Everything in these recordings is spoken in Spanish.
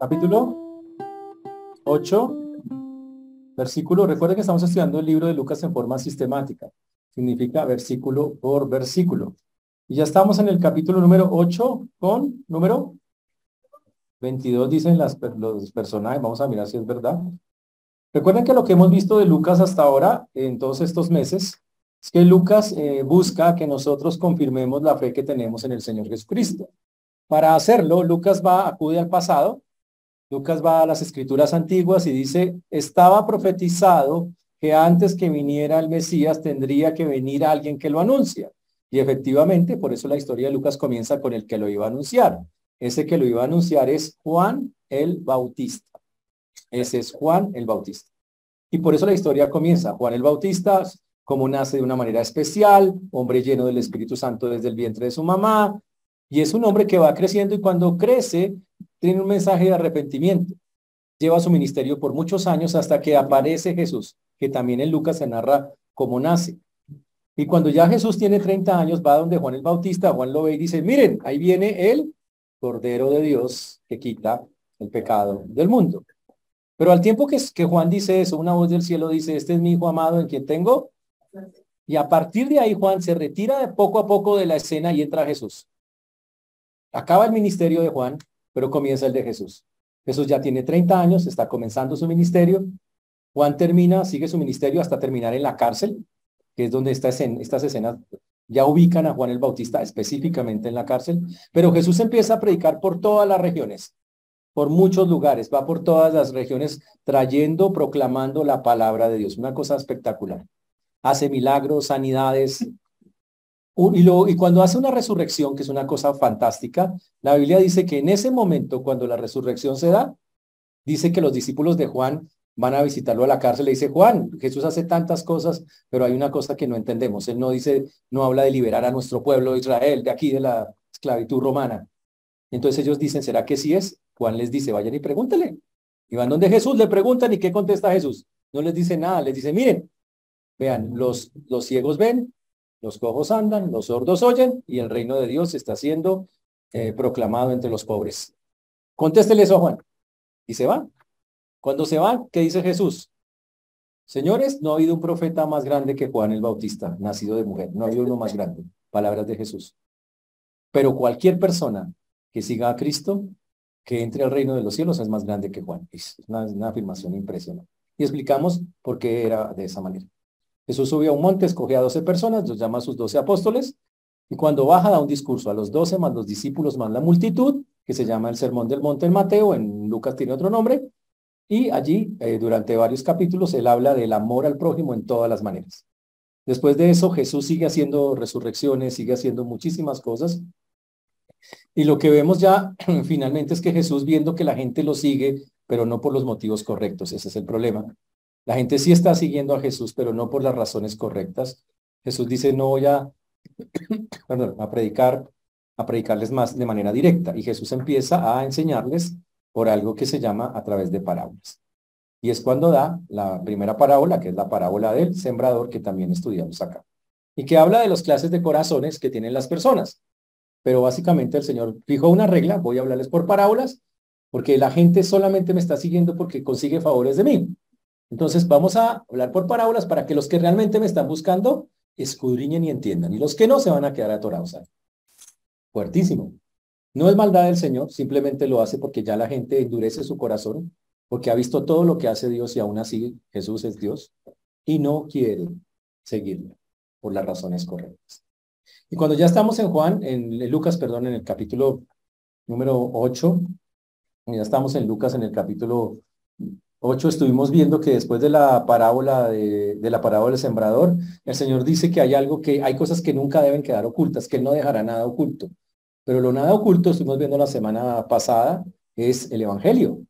capítulo 8, versículo. Recuerden que estamos estudiando el libro de Lucas en forma sistemática. Significa versículo por versículo. Y ya estamos en el capítulo número 8 con número 22, dicen las, los personajes. Vamos a mirar si es verdad. Recuerden que lo que hemos visto de Lucas hasta ahora, en todos estos meses, es que Lucas eh, busca que nosotros confirmemos la fe que tenemos en el Señor Jesucristo. Para hacerlo, Lucas va, acude al pasado, Lucas va a las escrituras antiguas y dice, estaba profetizado que antes que viniera el Mesías tendría que venir alguien que lo anuncia. Y efectivamente, por eso la historia de Lucas comienza con el que lo iba a anunciar. Ese que lo iba a anunciar es Juan el Bautista. Ese es Juan el Bautista. Y por eso la historia comienza. Juan el Bautista, como nace de una manera especial, hombre lleno del Espíritu Santo desde el vientre de su mamá, y es un hombre que va creciendo y cuando crece tiene un mensaje de arrepentimiento. Lleva su ministerio por muchos años hasta que aparece Jesús, que también en Lucas se narra cómo nace. Y cuando ya Jesús tiene 30 años, va donde Juan el Bautista, Juan lo ve y dice, miren, ahí viene el Cordero de Dios que quita el pecado del mundo. Pero al tiempo que, que Juan dice eso, una voz del cielo dice, este es mi hijo amado en quien tengo. Y a partir de ahí Juan se retira de poco a poco de la escena y entra Jesús. Acaba el ministerio de Juan, pero comienza el de Jesús. Jesús ya tiene 30 años, está comenzando su ministerio. Juan termina, sigue su ministerio hasta terminar en la cárcel, que es donde estas escenas ya ubican a Juan el Bautista específicamente en la cárcel. Pero Jesús empieza a predicar por todas las regiones, por muchos lugares, va por todas las regiones trayendo, proclamando la palabra de Dios. Una cosa espectacular. Hace milagros, sanidades, y, cuando hace una resurrección, que es una cosa fantástica, la Biblia dice que en ese momento, cuando la resurrección se da, dice que los discípulos de Juan van a visitarlo a la cárcel. Le dice, Juan, Jesús hace tantas cosas, pero hay una cosa que no entendemos. Él no dice, no habla de liberar a nuestro pueblo de Israel, de aquí, de la esclavitud romana. Entonces ellos dicen, ¿será que sí es? Juan les dice, vayan y pregúntele. Y van donde Jesús, le preguntan, ¿y qué contesta Jesús? No les dice nada, les dice, miren, vean, los, los ciegos ven, los cojos andan, los sordos oyen y el reino de Dios está siendo eh, proclamado entre los pobres. Contéstele eso a Juan. Y se va. Cuando se va, ¿qué dice Jesús? Señores, no ha habido un profeta más grande que Juan el Bautista, nacido de mujer. No ha habido uno más grande. Palabras de Jesús. Pero cualquier persona que siga a Cristo, que entre al reino de los cielos, es más grande que Juan. Es una afirmación impresionante. Y explicamos por qué era de esa manera. Jesús subió a un monte, escogió a doce personas, los llama a sus doce apóstoles, y cuando baja da un discurso a los doce más los discípulos más la multitud, que se llama el Sermón del Monte en Mateo, en Lucas tiene otro nombre, y allí, eh, durante varios capítulos, él habla del amor al prójimo en todas las maneras. Después de eso, Jesús sigue haciendo resurrecciones, sigue haciendo muchísimas cosas. Y lo que vemos ya finalmente es que Jesús, viendo que la gente lo sigue, pero no por los motivos correctos, ese es el problema, la gente sí está siguiendo a Jesús, pero no por las razones correctas. Jesús dice, no voy a, a predicar, a predicarles más de manera directa. Y Jesús empieza a enseñarles por algo que se llama a través de parábolas. Y es cuando da la primera parábola, que es la parábola del sembrador, que también estudiamos acá. Y que habla de las clases de corazones que tienen las personas. Pero básicamente el Señor fijó una regla, voy a hablarles por parábolas, porque la gente solamente me está siguiendo porque consigue favores de mí. Entonces vamos a hablar por parábolas para que los que realmente me están buscando escudriñen y entiendan. Y los que no se van a quedar atorados ahí. Fuertísimo. No es maldad del Señor, simplemente lo hace porque ya la gente endurece su corazón, porque ha visto todo lo que hace Dios y aún así Jesús es Dios y no quiere seguirlo por las razones correctas. Y cuando ya estamos en Juan, en Lucas, perdón, en el capítulo número 8, ya estamos en Lucas en el capítulo 8 estuvimos viendo que después de la parábola de, la parábola del sembrador, el Señor dice que hay algo que, hay cosas que nunca deben quedar ocultas, que Él no dejará nada oculto. Pero lo nada oculto, estuvimos viendo la semana pasada, es el Evangelio.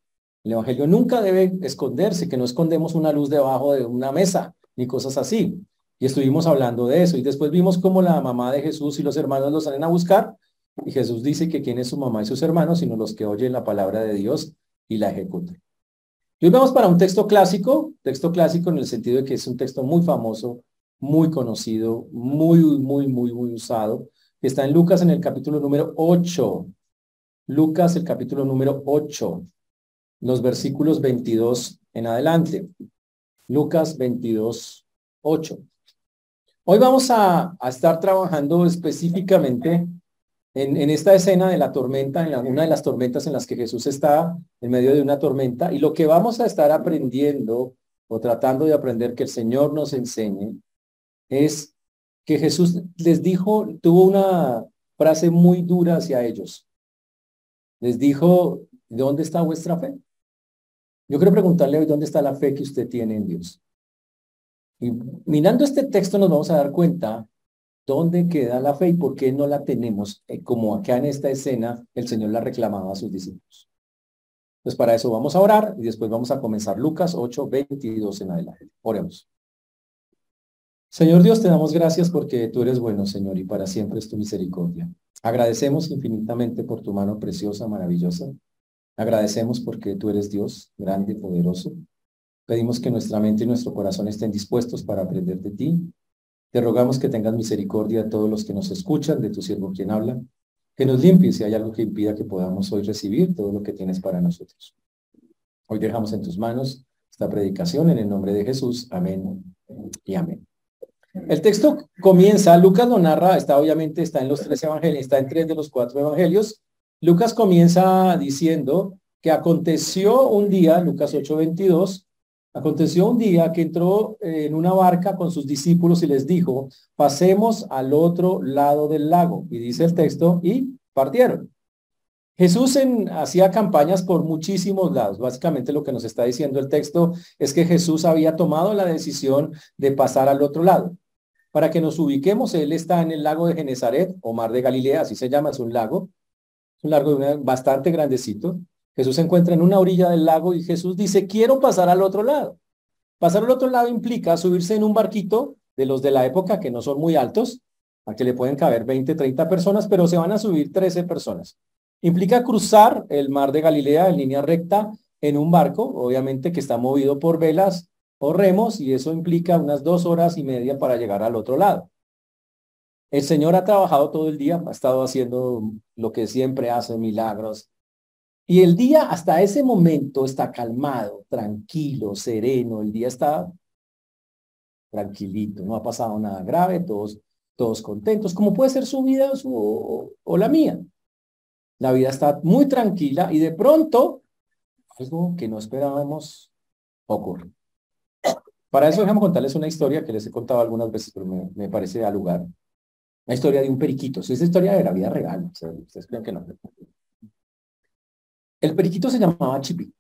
El Evangelio nunca debe esconderse, que no escondemos una luz debajo de una mesa, ni cosas así. Y estuvimos hablando de eso. Y después vimos cómo la mamá de Jesús y los hermanos los salen a buscar. Y Jesús dice que quién es su mamá y sus hermanos, sino los que oyen la palabra de Dios y la ejecutan. Y hoy vamos para un texto clásico, texto clásico en el sentido de que es un texto muy famoso, muy conocido, muy, muy, muy, muy usado, está en Lucas en el capítulo número 8. Lucas, el capítulo número 8. los versículos 22 en adelante. Lucas 22, 8. Hoy vamos a, estar trabajando específicamente en, esta escena de la tormenta, en una de las tormentas en las que Jesús está en medio de una tormenta. Y lo que vamos a estar aprendiendo o tratando de aprender que el Señor nos enseñe es que Jesús les dijo, tuvo una frase muy dura hacia ellos. Les dijo, ¿dónde está vuestra fe? Yo quiero preguntarle hoy, ¿dónde está la fe que usted tiene en Dios? Y mirando este texto nos vamos a dar cuenta dónde queda la fe y por qué no la tenemos, eh, como acá en esta escena el Señor la reclamaba a sus discípulos. Pues para eso vamos a orar y después vamos a comenzar Lucas 8, 22 en adelante. Oremos. Señor Dios, te damos gracias porque tú eres bueno, Señor, y para siempre es tu misericordia. Agradecemos infinitamente por tu mano preciosa, maravillosa. Agradecemos porque tú eres Dios, grande poderoso. Pedimos que nuestra mente y nuestro corazón estén dispuestos para aprender de ti. Te rogamos que tengas misericordia de todos los que nos escuchan, de tu siervo quien habla, que nos limpies si hay algo que impida que podamos hoy recibir todo lo que tienes para nosotros. Hoy dejamos en tus manos esta predicación en el nombre de Jesús. Amén y amén. El texto comienza, Lucas lo narra, está obviamente, está en los tres evangelios, está en tres de los cuatro evangelios. Lucas comienza diciendo que aconteció un día, Lucas 8:22, aconteció un día que entró en una barca con sus discípulos y les dijo, pasemos al otro lado del lago. Y dice el texto, y partieron. Jesús en, hacía campañas por muchísimos lados. Básicamente lo que nos está diciendo el texto es que Jesús había tomado la decisión de pasar al otro lado. Para que nos ubiquemos, él está en el lago de Genezaret o mar de Galilea, así se llama, es un lago, es un lago bastante grandecito. Jesús se encuentra en una orilla del lago y Jesús dice, quiero pasar al otro lado. Pasar al otro lado implica subirse en un barquito de los de la época que no son muy altos, a que le pueden caber 20, 30 personas, pero se van a subir 13 personas. Implica cruzar el mar de Galilea en línea recta en un barco, obviamente que está movido por velas o remos y eso implica unas dos horas y media para llegar al otro lado. El Señor ha trabajado todo el día, ha estado haciendo lo que siempre hace, milagros. Y el día hasta ese momento está calmado, tranquilo, sereno, el día está tranquilito, no ha pasado nada grave, todos, todos contentos, como puede ser su vida o, la mía. La vida está muy tranquila y de pronto algo que no esperábamos ocurre. Para eso déjame contarles una historia que les he contado algunas veces, pero me, parece a lugar. La historia de un periquito. esa historia de la vida real. ustedes creen que no. El periquito se llamaba Chipi.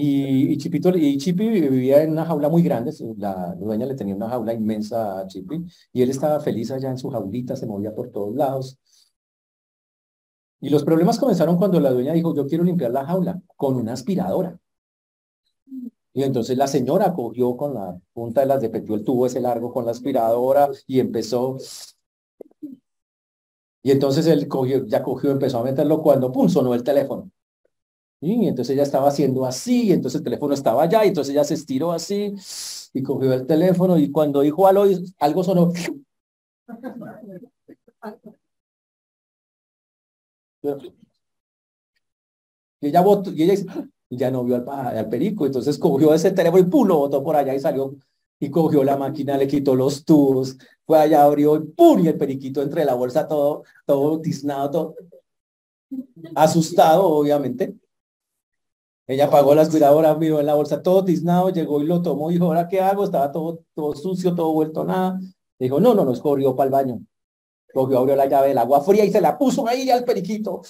Y, y, Chipito, y Chipi vivía en una jaula muy grande. La dueña le tenía una jaula inmensa a Chipi. Y él estaba feliz allá en su jaulita, se movía por todos lados. Y los problemas comenzaron cuando la dueña dijo, yo quiero limpiar la jaula con una aspiradora. Y entonces la señora cogió con la punta de las de petió el tubo ese largo con la aspiradora y empezó. Y entonces él cogió, ya cogió, empezó a meterlo cuando, pum, sonó el teléfono. Y entonces ella estaba haciendo así, y entonces el teléfono estaba allá, y entonces ella se estiró así, y cogió el teléfono, y cuando dijo algo, algo sonó. Y ella, votó, y ella ya no vio al, perico, entonces cogió ese teléfono y ¡pum! lo botó por allá y salió y cogió la máquina, le quitó los tubos, fue allá, abrió y ¡pum! y el periquito entre la bolsa todo, todo tiznado, todo asustado, obviamente. Ella pagó la aspiradora, miró en la bolsa todo tiznado, llegó y lo tomó dijo, ¿ahora qué hago? Estaba todo, todo sucio, todo vuelto nada. Dijo, no, no, no, corrió para el baño. Cogió, abrió la llave del agua fría y se la puso ahí al periquito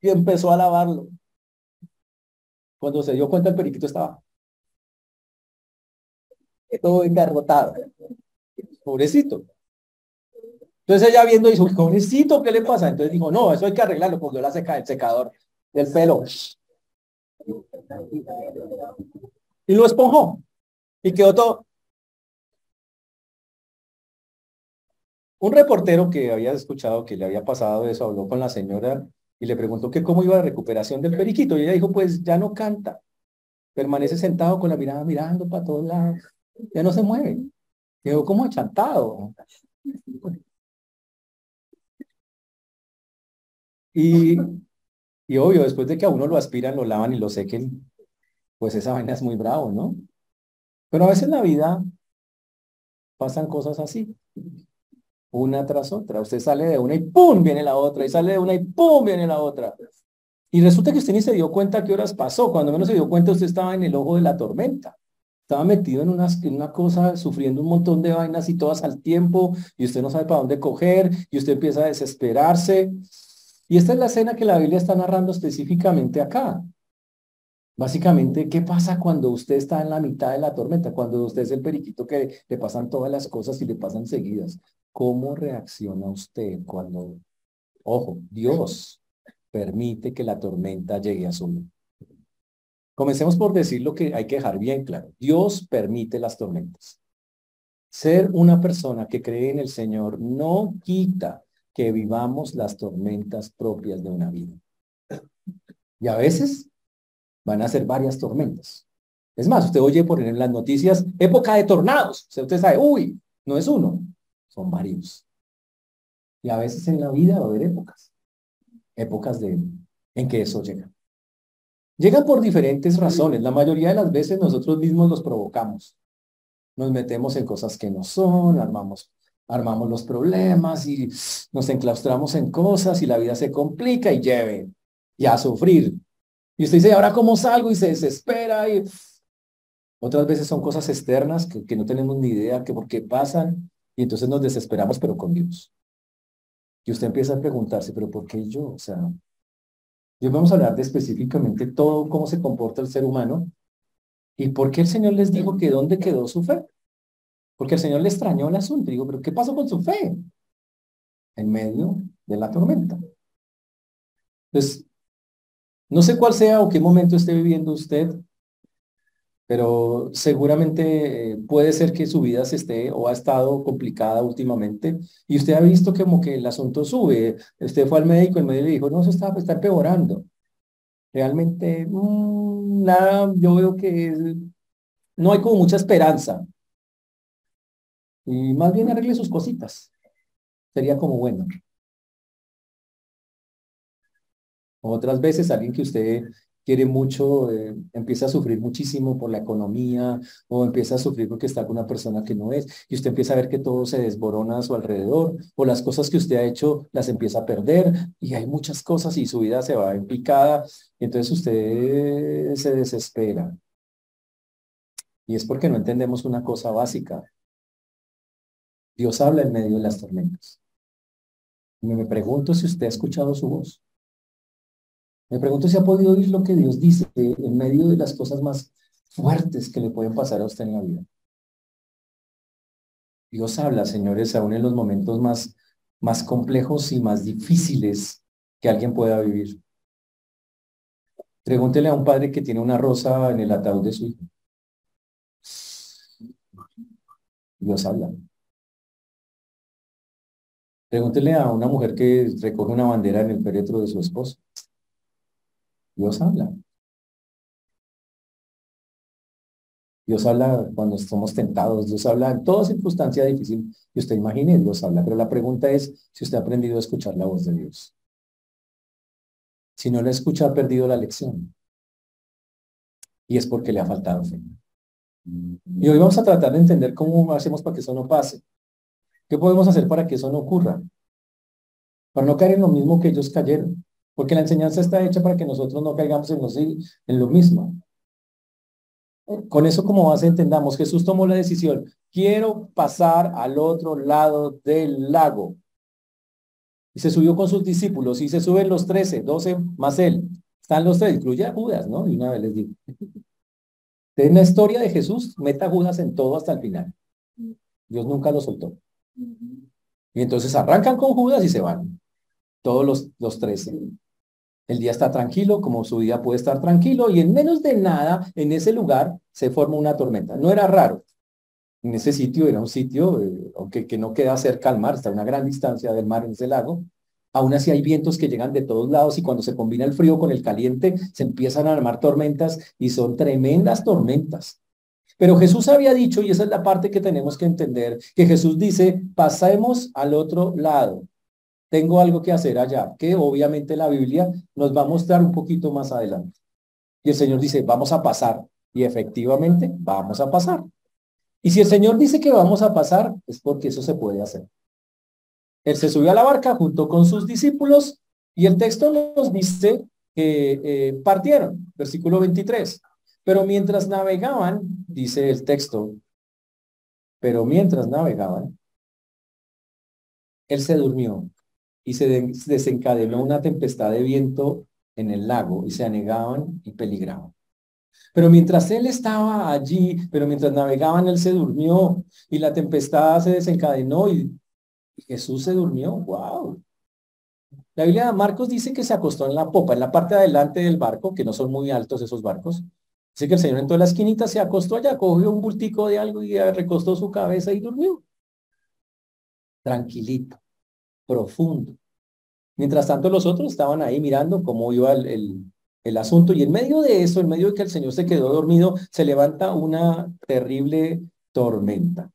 y empezó a lavarlo. Cuando se dio cuenta el periquito estaba todo engarrotado. Pobrecito. Entonces ella viendo dijo, pobrecito, ¿qué le pasa? Entonces dijo, no, eso hay que arreglarlo, porque la seca el secador del pelo. Y lo esponjó. Y quedó todo. Un reportero que había escuchado que le había pasado eso, habló con la señora y le preguntó que cómo iba la recuperación del periquito. Y ella dijo, pues ya no canta. Permanece sentado con la mirada mirando para todos lados. Ya no se mueve. Quedó como achantado. Y Y obvio, después de que a uno lo aspiran, lo lavan y lo sequen, pues esa vaina es muy bravo, ¿no? Pero a veces en la vida pasan cosas así, una tras otra. Usted sale de una y ¡pum! viene la otra, y sale de una y ¡pum! viene la otra. Y resulta que usted ni se dio cuenta qué horas pasó. Cuando menos se dio cuenta, usted estaba en el ojo de la tormenta. Estaba metido en una, en una cosa, sufriendo un montón de vainas y todas al tiempo, y usted no sabe para dónde coger, y usted empieza a desesperarse. Y esta es la escena que la Biblia está narrando específicamente acá. Básicamente, ¿qué pasa cuando usted está en la mitad de la tormenta? Cuando usted es el periquito que le pasan todas las cosas y le pasan seguidas. ¿Cómo reacciona usted cuando, ojo, Dios permite que la tormenta llegue a su? Comencemos por decir lo que hay que dejar bien claro. Dios permite las tormentas. Ser una persona que cree en el Señor no quita que vivamos las tormentas propias de una vida. Y a veces van a ser varias tormentas. Es más, usted oye por en las noticias, época de tornados. Usted sabe, uy, no es uno, son varios. Y a veces en la vida va a haber épocas, épocas de, en que eso llega. Llega por diferentes razones. La mayoría de las veces nosotros mismos los provocamos. Nos metemos en cosas que no son, armamos armamos los problemas y nos enclaustramos en cosas y la vida se complica y lleve y a sufrir. Y usted dice, ¿ahora cómo salgo? Y se desespera y otras veces son cosas externas que, que no tenemos ni idea que por qué pasan y entonces nos desesperamos pero con Dios. Y usted empieza a preguntarse, ¿pero por qué yo? O sea, yo vamos a hablar de específicamente todo cómo se comporta el ser humano y por qué el Señor les dijo que dónde quedó su fe. Porque el Señor le extrañó el asunto. Digo, pero ¿qué pasó con su fe? En medio de la tormenta. Entonces, no sé cuál sea o qué momento esté viviendo usted, pero seguramente eh, puede ser que su vida se esté o ha estado complicada últimamente y usted ha visto como que el asunto sube. Usted fue al médico, el médico le dijo, no, eso está, está empeorando. Realmente, mm, nada, yo veo que no hay como mucha esperanza. Y más bien arregle sus cositas. Sería como bueno. Otras veces alguien que usted quiere mucho eh, empieza a sufrir muchísimo por la economía o empieza a sufrir porque está con una persona que no es y usted empieza a ver que todo se desborona a su alrededor o las cosas que usted ha hecho las empieza a perder y hay muchas cosas y su vida se va en picada y entonces usted se desespera. Y es porque no entendemos una cosa básica. Dios habla en medio de las tormentas. Me pregunto si usted ha escuchado su voz. Me pregunto si ha podido oír lo que Dios dice en medio de las cosas más fuertes que le pueden pasar a usted en la vida. Dios habla, señores, aún en los momentos más, más complejos y más difíciles que alguien pueda vivir. Pregúntele a un padre que tiene una rosa en el ataúd de su hijo. Dios habla. Pregúntele a una mujer que recoge una bandera en el féretro de su esposo. Dios habla. Dios habla cuando somos tentados, Dios habla en toda circunstancia difícil y usted imagine, Dios habla. Pero la pregunta es si usted ha aprendido a escuchar la voz de Dios. Si no la escucha, ha perdido la lección. Y es porque le ha faltado fe. Y hoy vamos a tratar de entender cómo hacemos para que eso no pase. ¿Qué podemos hacer para que eso no ocurra? Para no caer en lo mismo que ellos cayeron. Porque la enseñanza está hecha para que nosotros no caigamos en, en lo mismo. Con eso como base entendamos, Jesús tomó la decisión, quiero pasar al otro lado del lago. Y se subió con sus discípulos y se suben los trece, doce más él. Están los tres, incluye a Judas, ¿no? Y una vez les digo. En la historia de Jesús, meta a Judas en todo hasta el final. Dios nunca lo soltó. Y entonces arrancan con Judas y se van. Todos los, los trece. El día está tranquilo, como su día puede estar tranquilo, y en menos de nada, en ese lugar se forma una tormenta. No era raro. En ese sitio era un sitio, eh, aunque que no queda cerca al mar, está a una gran distancia del mar en ese lago. Aún así hay vientos que llegan de todos lados y cuando se combina el frío con el caliente, se empiezan a armar tormentas y son tremendas tormentas. Pero Jesús había dicho, y esa es la parte que tenemos que entender, que Jesús dice, pasemos al otro lado. tengo algo que hacer allá, que obviamente la Biblia nos va a mostrar un poquito más adelante. Y el Señor dice, vamos a pasar. Y efectivamente, vamos a pasar. Y si el Señor dice que vamos a pasar, es porque eso se puede hacer. Él se subió a la barca junto con sus discípulos y el texto nos dice que eh, partieron, versículo 23. Pero mientras navegaban, dice el texto, pero mientras navegaban, él se durmió y se desencadenó una tempestad de viento en el lago y se anegaban y peligraban. Pero mientras él estaba allí, pero mientras navegaban, él se durmió y la tempestad se desencadenó y, Jesús se durmió. ¡Wow! La Biblia de Marcos dice que se acostó en la popa, en la parte de adelante del barco, que no son muy altos esos barcos. Dice que el Señor en toda la esquinita se acostó allá, cogió un bultico de algo y recostó su cabeza y durmió. Tranquilito profundo. Mientras tanto, los otros estaban ahí mirando cómo iba el, el, asunto y en medio de eso, en medio de que el Señor se quedó dormido, se levanta una terrible tormenta.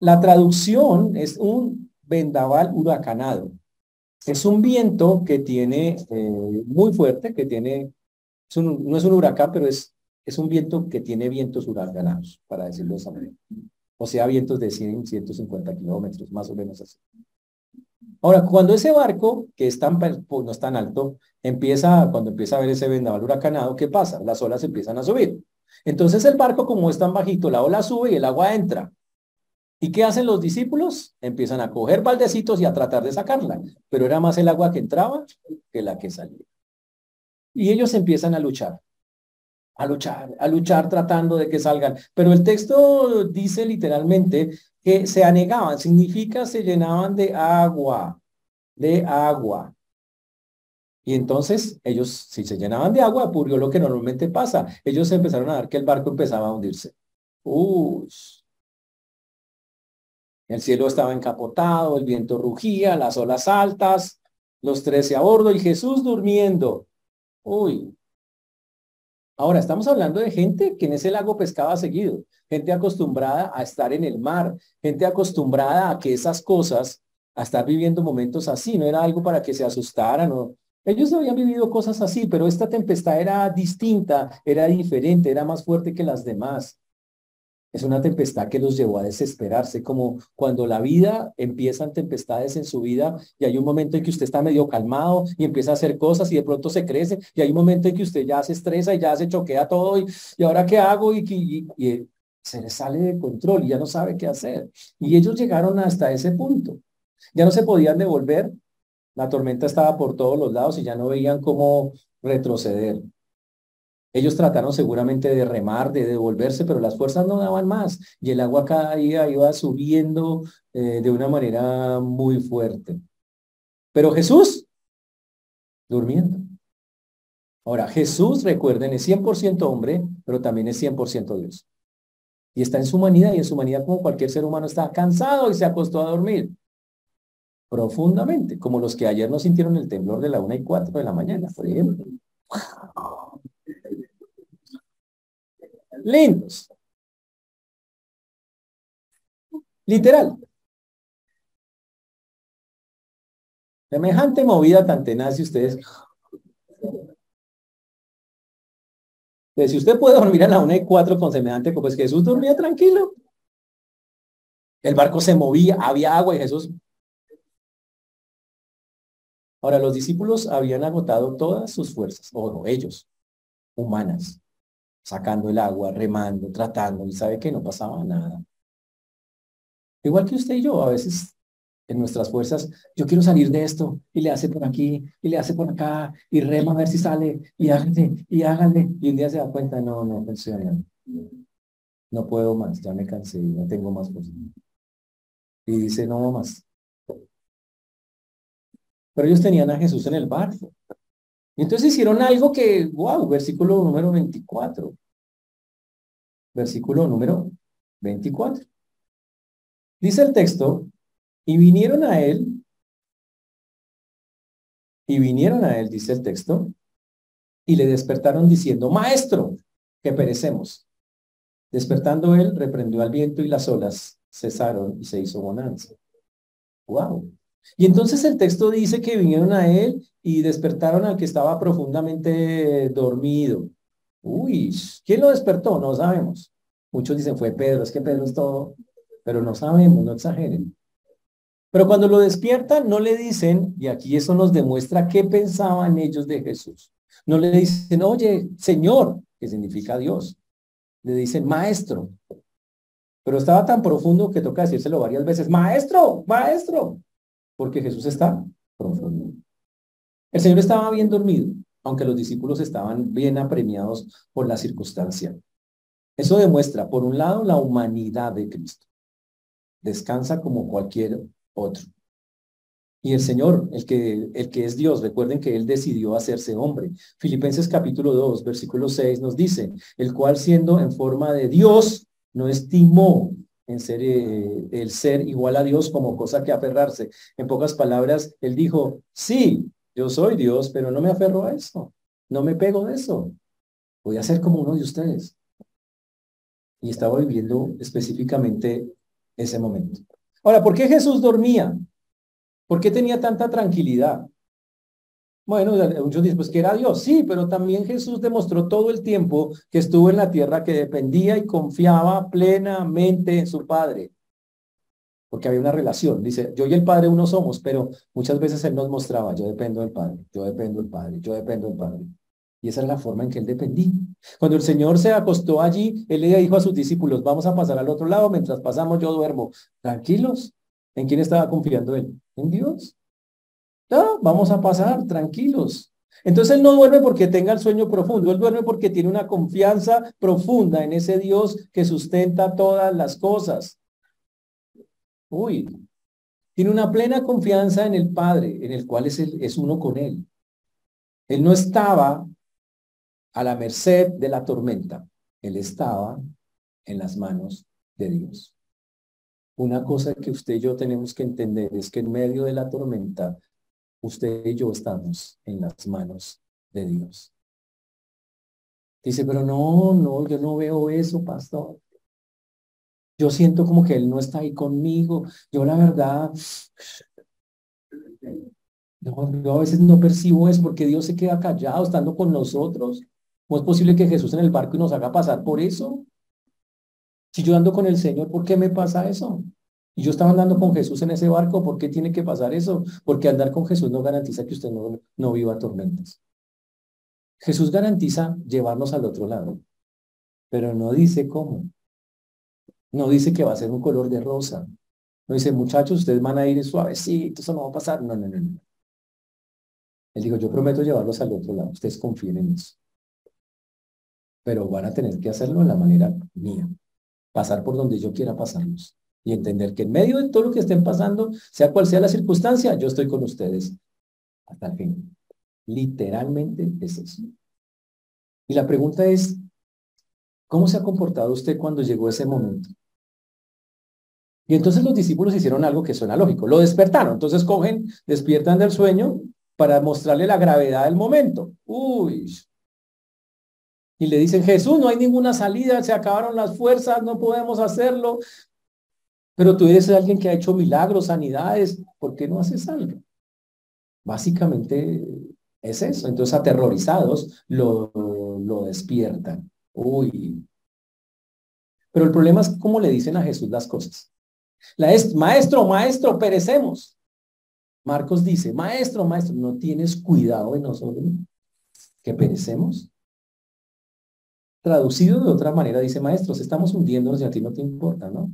La traducción es un vendaval huracanado. Es un viento que tiene eh, muy fuerte, que tiene, no es un huracán, pero es, es un viento que tiene vientos huracanados, para decirlo de. O sea, vientos de 100, 150 kilómetros, más o menos así. Ahora, cuando ese barco, que es tan, pues, no es tan alto, empieza, cuando empieza a ver ese vendaval huracanado, ¿qué pasa? Las olas empiezan a subir. Entonces el barco, como es tan bajito, la ola sube y el agua entra. ¿Y qué hacen los discípulos? Empiezan a coger baldecitos y a tratar de sacarla. Pero era más el agua que entraba que la que salía. Y ellos empiezan a luchar, a luchar, a luchar tratando de que salgan. Pero el texto dice literalmente que se anegaban, significa se llenaban de agua, de agua. Y entonces ellos, si se llenaban de agua, ocurrió lo que normalmente pasa. Ellos empezaron a dar que el barco empezaba a hundirse. Uy. El cielo estaba encapotado, el viento rugía, las olas altas, los trece a bordo y Jesús durmiendo. Uy, Ahora, estamos hablando de gente que en ese lago pescaba seguido, gente acostumbrada a estar en el mar, gente acostumbrada a que esas cosas, a estar viviendo momentos así, no era algo para que se asustaran o... Ellos habían vivido cosas así, pero esta tempestad era distinta, era diferente, era más fuerte que las demás. Es una tempestad que los llevó a desesperarse, como cuando la vida empiezan tempestades en su vida y hay un momento en que usted está medio calmado y empieza a hacer cosas y de pronto se crece y hay un momento en que usted ya se estresa y ya se choquea todo y, y ahora qué hago y, y, y se le sale de control y ya no sabe qué hacer. Y ellos llegaron hasta ese punto. Ya no se podían devolver, la tormenta estaba por todos los lados y ya no veían cómo retroceder. Ellos trataron seguramente de remar, de devolverse, pero las fuerzas no daban más y el agua cada día iba subiendo eh, de una manera muy fuerte. Pero Jesús, durmiendo. Ahora, Jesús, recuerden, es 100% hombre, pero también es 100% Dios. Y está en su humanidad y en su humanidad como cualquier ser humano está cansado y se acostó a dormir. Profundamente, como los que ayer no sintieron el temblor de la una y cuatro de la mañana, por ejemplo lindos. Literal. Semejante movida tan tenaz y ustedes... Pues si usted puede dormir a la una y cuatro con semejante, pues Jesús dormía tranquilo. El barco se movía, había agua y Jesús... Ahora, los discípulos habían agotado todas sus fuerzas, o ellos, humanas sacando el agua, remando, tratando, y sabe que no pasaba nada. Igual que usted y yo, a veces en nuestras fuerzas, yo quiero salir de esto, y le hace por aquí, y le hace por acá, y rema a ver si sale, y hágale, y hágale, y un día se da cuenta, no, no funciona, no puedo más, ya me cansé, no tengo más fuerza. Y dice, no más. Pero ellos tenían a Jesús en el barco. Entonces hicieron algo que, wow, versículo número 24. Versículo número 24. Dice el texto, y vinieron a él, y vinieron a él, dice el texto, y le despertaron diciendo, maestro, que perecemos. Despertando él, reprendió al viento y las olas cesaron y se hizo bonanza. Wow. Y entonces el texto dice que vinieron a él y despertaron al que estaba profundamente dormido. Uy, ¿quién lo despertó? No sabemos. Muchos dicen fue Pedro, es que Pedro es todo, pero no sabemos, no exageren. Pero cuando lo despiertan, no le dicen, y aquí eso nos demuestra qué pensaban ellos de Jesús. No le dicen, oye, Señor, que significa Dios. Le dicen, maestro. Pero estaba tan profundo que toca decírselo varias veces, maestro, maestro, porque Jesús está profundo. El Señor estaba bien dormido, aunque los discípulos estaban bien apremiados por la circunstancia. Eso demuestra, por un lado, la humanidad de Cristo. Descansa como cualquier otro. Y el Señor, el que, el que es Dios, recuerden que Él decidió hacerse hombre. Filipenses capítulo 2, versículo 6 nos dice, el cual siendo en forma de Dios, no estimó en ser eh, el ser igual a Dios como cosa que aferrarse. En pocas palabras, Él dijo, sí, yo soy Dios, pero no me aferro a eso. No me pego de eso. Voy a ser como uno de ustedes. Y estaba viviendo específicamente ese momento. Ahora, ¿por qué Jesús dormía? ¿Por qué tenía tanta tranquilidad? Bueno, muchos dicen, pues que era Dios. Sí, pero también Jesús demostró todo el tiempo que estuvo en la tierra que dependía y confiaba plenamente en su Padre. Porque había una relación. Dice, yo y el Padre uno somos, pero muchas veces Él nos mostraba, yo dependo del Padre, yo dependo del Padre, yo dependo del Padre. Y esa es la forma en que Él dependía. Cuando el Señor se acostó allí, Él le dijo a sus discípulos, vamos a pasar al otro lado, mientras pasamos yo duermo. Tranquilos. ¿En quién estaba confiando Él? En Dios. Vamos a pasar, tranquilos. Entonces Él no duerme porque tenga el sueño profundo, Él duerme porque tiene una confianza profunda en ese Dios que sustenta todas las cosas. Uy, tiene una plena confianza en el Padre, en el cual es, es uno con Él. Él no estaba a la merced de la tormenta, Él estaba en las manos de Dios. Una cosa que usted y yo tenemos que entender es que en medio de la tormenta, usted y yo estamos en las manos de Dios. Dice, pero no, no, yo no veo eso, pastor. Yo siento como que Él no está ahí conmigo. Yo la verdad, no, yo a veces no percibo eso porque Dios se queda callado estando con nosotros. ¿Cómo es posible que Jesús en el barco nos haga pasar por eso? Si yo ando con el Señor, ¿por qué me pasa eso? Y yo estaba andando con Jesús en ese barco, ¿por qué tiene que pasar eso? Porque andar con Jesús no garantiza que usted no, no viva tormentas. Jesús garantiza llevarnos al otro lado, pero no dice cómo. No dice que va a ser un color de rosa. No dice, muchachos, ustedes van a ir suavecito, eso no va a pasar. No, no, no, no. Él dijo, yo prometo llevarlos al otro lado. Ustedes confíen en eso. Pero van a tener que hacerlo de la manera mía pasar por donde yo quiera pasarlos y entender que en medio de todo lo que estén pasando, sea cual sea la circunstancia, yo estoy con ustedes hasta el fin. Literalmente es eso. Y la pregunta es, ¿cómo se ha comportado usted cuando llegó ese momento? Y entonces los discípulos hicieron algo que suena lógico, lo despertaron. Entonces cogen, despiertan del sueño para mostrarle la gravedad del momento. Uy, y le dicen, Jesús, no hay ninguna salida, se acabaron las fuerzas, no podemos hacerlo. Pero tú eres alguien que ha hecho milagros, sanidades, ¿por qué no haces algo? Básicamente es eso. Entonces, aterrorizados, lo, lo despiertan. Uy. Pero el problema es cómo le dicen a Jesús las cosas. La es, maestro, maestro, perecemos. Marcos dice, maestro, maestro, ¿no tienes cuidado de nosotros que perecemos? Traducido de otra manera, dice, maestros, estamos hundiéndonos y a ti no te importa, ¿no?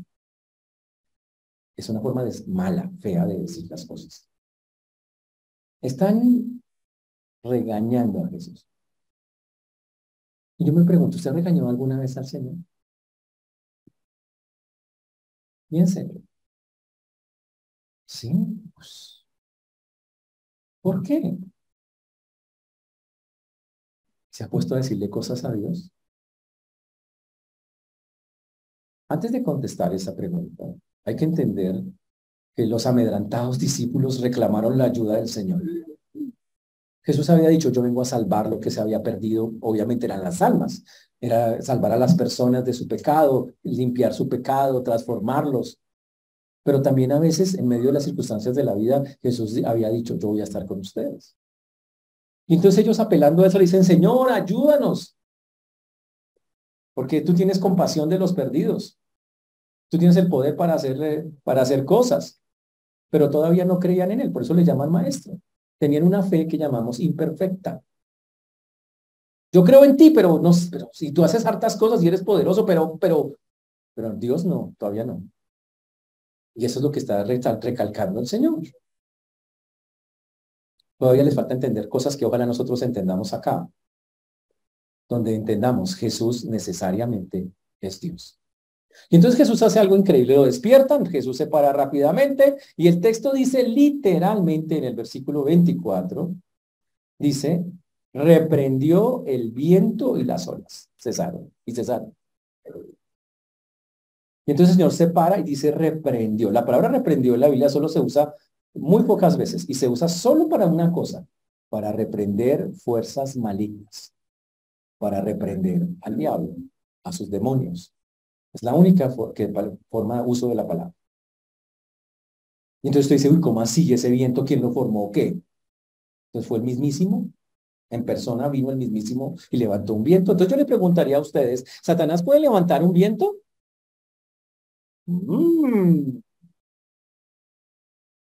Es una forma de, mala, fea de decir las cosas. Están regañando a Jesús. Y yo me pregunto, ¿usted regañó alguna vez al Señor? Bien serio. Sí, pues. ¿Por qué? ¿Se ha puesto a decirle cosas a Dios? Antes de contestar esa pregunta, hay que entender que los amedrantados discípulos reclamaron la ayuda del Señor. Jesús había dicho, yo vengo a salvar lo que se había perdido, obviamente eran las almas, era salvar a las personas de su pecado, limpiar su pecado, transformarlos. Pero también a veces, en medio de las circunstancias de la vida, Jesús había dicho, yo voy a estar con ustedes. Y entonces ellos apelando a eso le dicen, Señor, ayúdanos. Porque tú tienes compasión de los perdidos. Tú tienes el poder para hacer, para hacer cosas. Pero todavía no creían en él, por eso le llaman maestro. Tenían una fe que llamamos imperfecta. Yo creo en ti, pero no, pero si tú haces hartas cosas y eres poderoso, pero, pero, pero Dios no, todavía no. Y eso es lo que está recalcando el Señor. Todavía les falta entender cosas que ojalá nosotros entendamos acá, donde entendamos Jesús necesariamente es Dios. Y entonces Jesús hace algo increíble, lo despiertan, Jesús se para rápidamente y el texto dice literalmente en el versículo 24, dice, reprendió el viento y las olas, cesaron y cesaron. Y entonces el Señor se para y dice reprendió. La palabra reprendió en la Biblia solo se usa muy pocas veces y se usa solo para una cosa, para reprender fuerzas malignas, para reprender al diablo, a sus demonios. Es la única que, forma uso de la palabra. Y entonces usted dice, uy, ¿cómo así ese viento? ¿Quién lo formó o qué? Entonces fue el mismísimo, en persona vino el mismísimo y levantó un viento. Entonces yo le preguntaría a ustedes, ¿Satanás puede levantar un viento? Mm.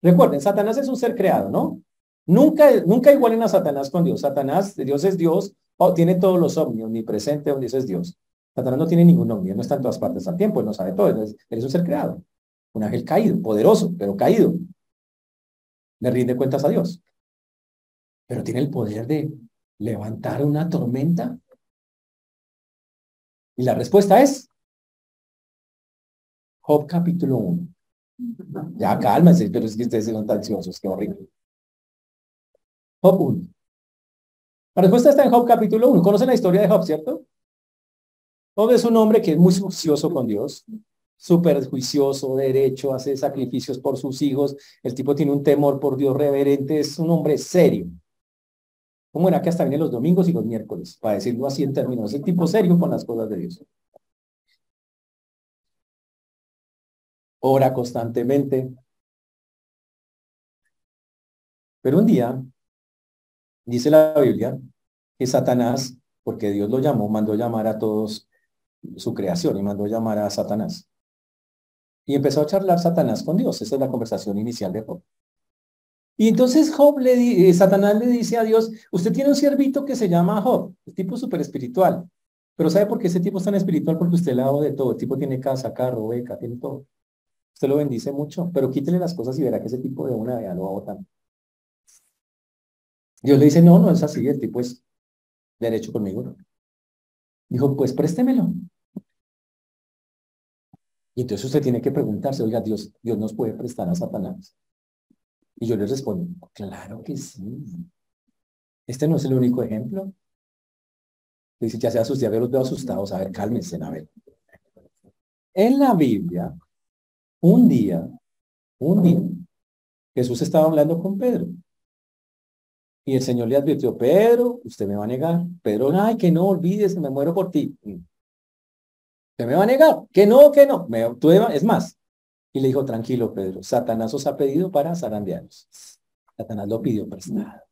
Recuerden, Satanás es un ser creado, ¿no? Nunca, nunca igualen a Satanás con Dios. Satanás, Dios es Dios, o tiene todos los omnios, ni presente, donde es Dios. Satanás no tiene ningún omnio, no está en todas partes al tiempo, él no sabe todo, él es, un ser creado. Un ángel caído, poderoso, pero caído. Le rinde cuentas a Dios. Pero tiene el poder de levantar una tormenta. Y la respuesta es Job capítulo 1. Ya cálmese, pero es que ustedes son tan ansiosos, qué horrible. Job 1. La respuesta está en Job capítulo 1. ¿Conocen la historia de Job, cierto? Job es un hombre que es muy juicioso con Dios, súper juicioso, derecho, hace sacrificios por sus hijos. El tipo tiene un temor por Dios reverente, es un hombre serio. ¿Cómo era que hasta viene los domingos y los miércoles? Para decirlo así en términos, es el tipo serio con las cosas de Dios. ora constantemente. Pero un día, dice la Biblia, que Satanás, porque Dios lo llamó, mandó llamar a todos su creación y mandó llamar a Satanás. Y empezó a charlar Satanás con Dios. Esa es la conversación inicial de Job. Y entonces Job le eh, Satanás le dice a Dios, usted tiene un siervito que se llama Job, el tipo súper espiritual. Pero ¿sabe por qué ese tipo es tan espiritual? Porque usted le de todo. El tipo tiene casa, carro, beca, tiene todo. Usted lo bendice mucho, pero quítele las cosas y verá que ese tipo de una vez lo va a botar. Dios le dice, no, no es así, el tipo es derecho conmigo. Dijo, pues préstemelo. Y entonces usted tiene que preguntarse, oiga, Dios, Dios nos puede prestar a Satanás. Y yo le respondo, claro que sí. Este no es el único ejemplo. Dice, ya sea sus ya los veo asustados. A ver, cálmense, a ver. En la Biblia un día, un día, Jesús estaba hablando con Pedro. Y el Señor le advirtió, Pedro, usted me va a negar. Pedro, ay, que no olvides, me muero por ti. Usted me va a negar, que no, que no. Me, tú, es más. Y le dijo, tranquilo, Pedro, Satanás os ha pedido para zarandearos. Satanás lo pidió prestado.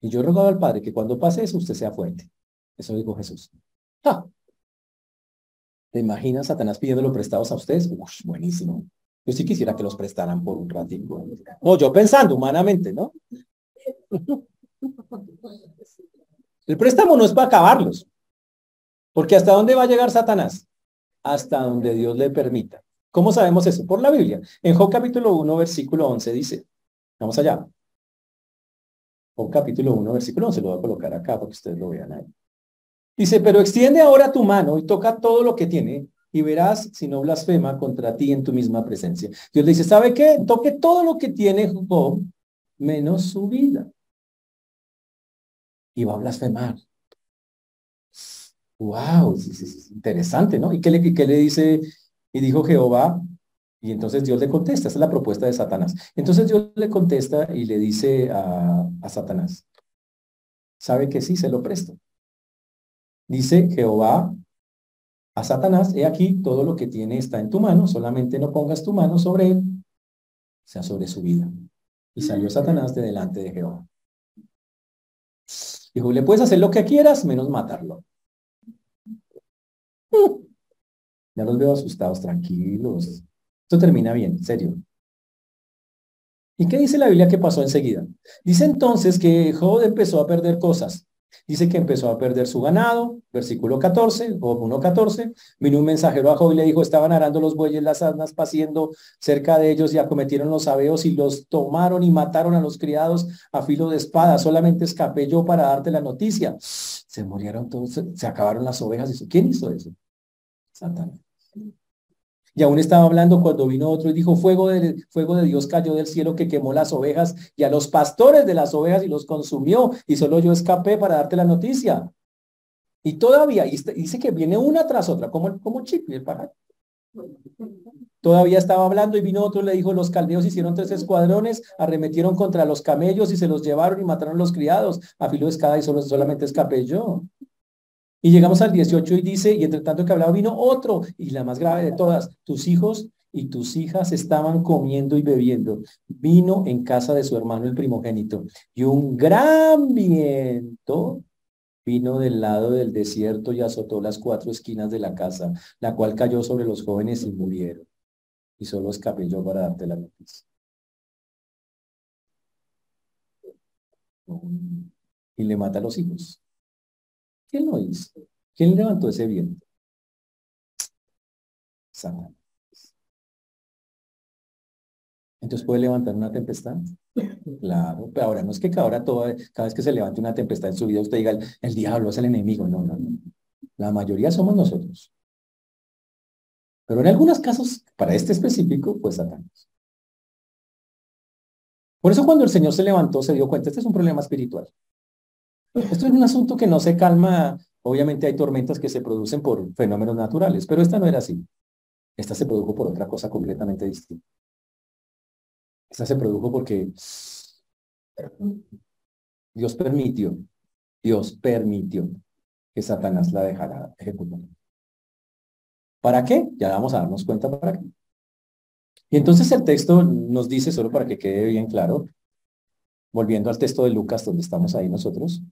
Y yo he rogado al Padre que cuando pase eso, usted sea fuerte. Eso dijo Jesús. ¿Te imaginas Satanás pidiéndolo prestados a ustedes? Uf, buenísimo. Yo sí quisiera que los prestaran por un ratito. No, yo pensando humanamente, ¿no? El préstamo no es para acabarlos. Porque ¿hasta dónde va a llegar Satanás? Hasta donde Dios le permita. ¿Cómo sabemos eso? Por la Biblia. En Job capítulo 1, versículo 11 dice, vamos allá. Job capítulo 1, versículo 11, lo voy a colocar acá para que ustedes lo vean ahí. Dice, pero extiende ahora tu mano y toca todo lo que tiene y verás si no blasfema contra ti en tu misma presencia. Dios le dice, ¿sabe qué? Toque todo lo que tiene Job menos su vida. Y va a blasfemar. Wow, es, interesante, ¿no? ¿Y qué le, dice? Y dijo Jehová, y entonces Dios le contesta, esa es la propuesta de Satanás. Entonces Dios le contesta y le dice a, a Satanás, ¿sabe que sí, se lo presto? Dice Jehová, a Satanás, he aquí, todo lo que tiene está en tu mano, solamente no pongas tu mano sobre él, sea sobre su vida. Y salió Satanás de delante de Jehová. Dijo, le puedes hacer lo que quieras, menos matarlo. Ya los veo asustados, tranquilos. Esto termina bien, serio. ¿Y qué dice la Biblia que pasó enseguida? Dice entonces que Job empezó a perder cosas. Dice que empezó a perder su ganado, versículo 14, Job 1.14. Vino un mensajero a Job y le dijo, estaban arando los bueyes, las asnas paciendo cerca de ellos y acometieron los abeos y los tomaron y mataron a los criados a filo de espada. Solamente escapé yo para darte la noticia. Se murieron todos, se acabaron las ovejas. ¿Quién hizo eso? Satanás. Y aún estaba hablando cuando vino otro y dijo, fuego de, fuego de Dios cayó del cielo que quemó las ovejas y a los pastores de las ovejas y los consumió. Y solo yo escapé para darte la noticia. Y todavía, y dice que viene una tras otra, como, como chip el pájaro. Todavía estaba hablando y vino otro y le dijo, los caldeos hicieron tres escuadrones, arremetieron contra los camellos y se los llevaron y mataron a los criados. A filo de escada y solo, solamente escapé yo. Y llegamos al 18 y dice, y entre tanto que hablaba vino otro, y la más grave de todas, tus hijos y tus hijas estaban comiendo y bebiendo. Vino en casa de su hermano el primogénito, y un gran viento vino del lado del desierto y azotó las cuatro esquinas de la casa, la cual cayó sobre los jóvenes y murieron. Y solo escapé yo para darte la noticia. Y le mata a los hijos. ¿Quién lo hizo? ¿Quién levantó ese viento? Satanás. Entonces puede levantar una tempestad. Claro, pero ahora no es que cada, hora cada vez que se levante una tempestad en su vida usted diga el, diablo es el enemigo. No, no, no. La mayoría somos nosotros. Pero en algunos casos, para este específico, pues Satanás. Por eso cuando el Señor se levantó, se dio cuenta, este es un problema espiritual. Esto es un asunto que no se calma. Obviamente hay tormentas que se producen por fenómenos naturales, pero esta no era así. Esta se produjo por otra cosa completamente distinta. Esta se produjo porque Dios permitió, Dios permitió que Satanás la dejara ejecutar. ¿Para qué? Ya vamos a darnos cuenta para qué. Y entonces el texto nos dice, solo para que quede bien claro, volviendo al texto de Lucas, donde estamos ahí nosotros,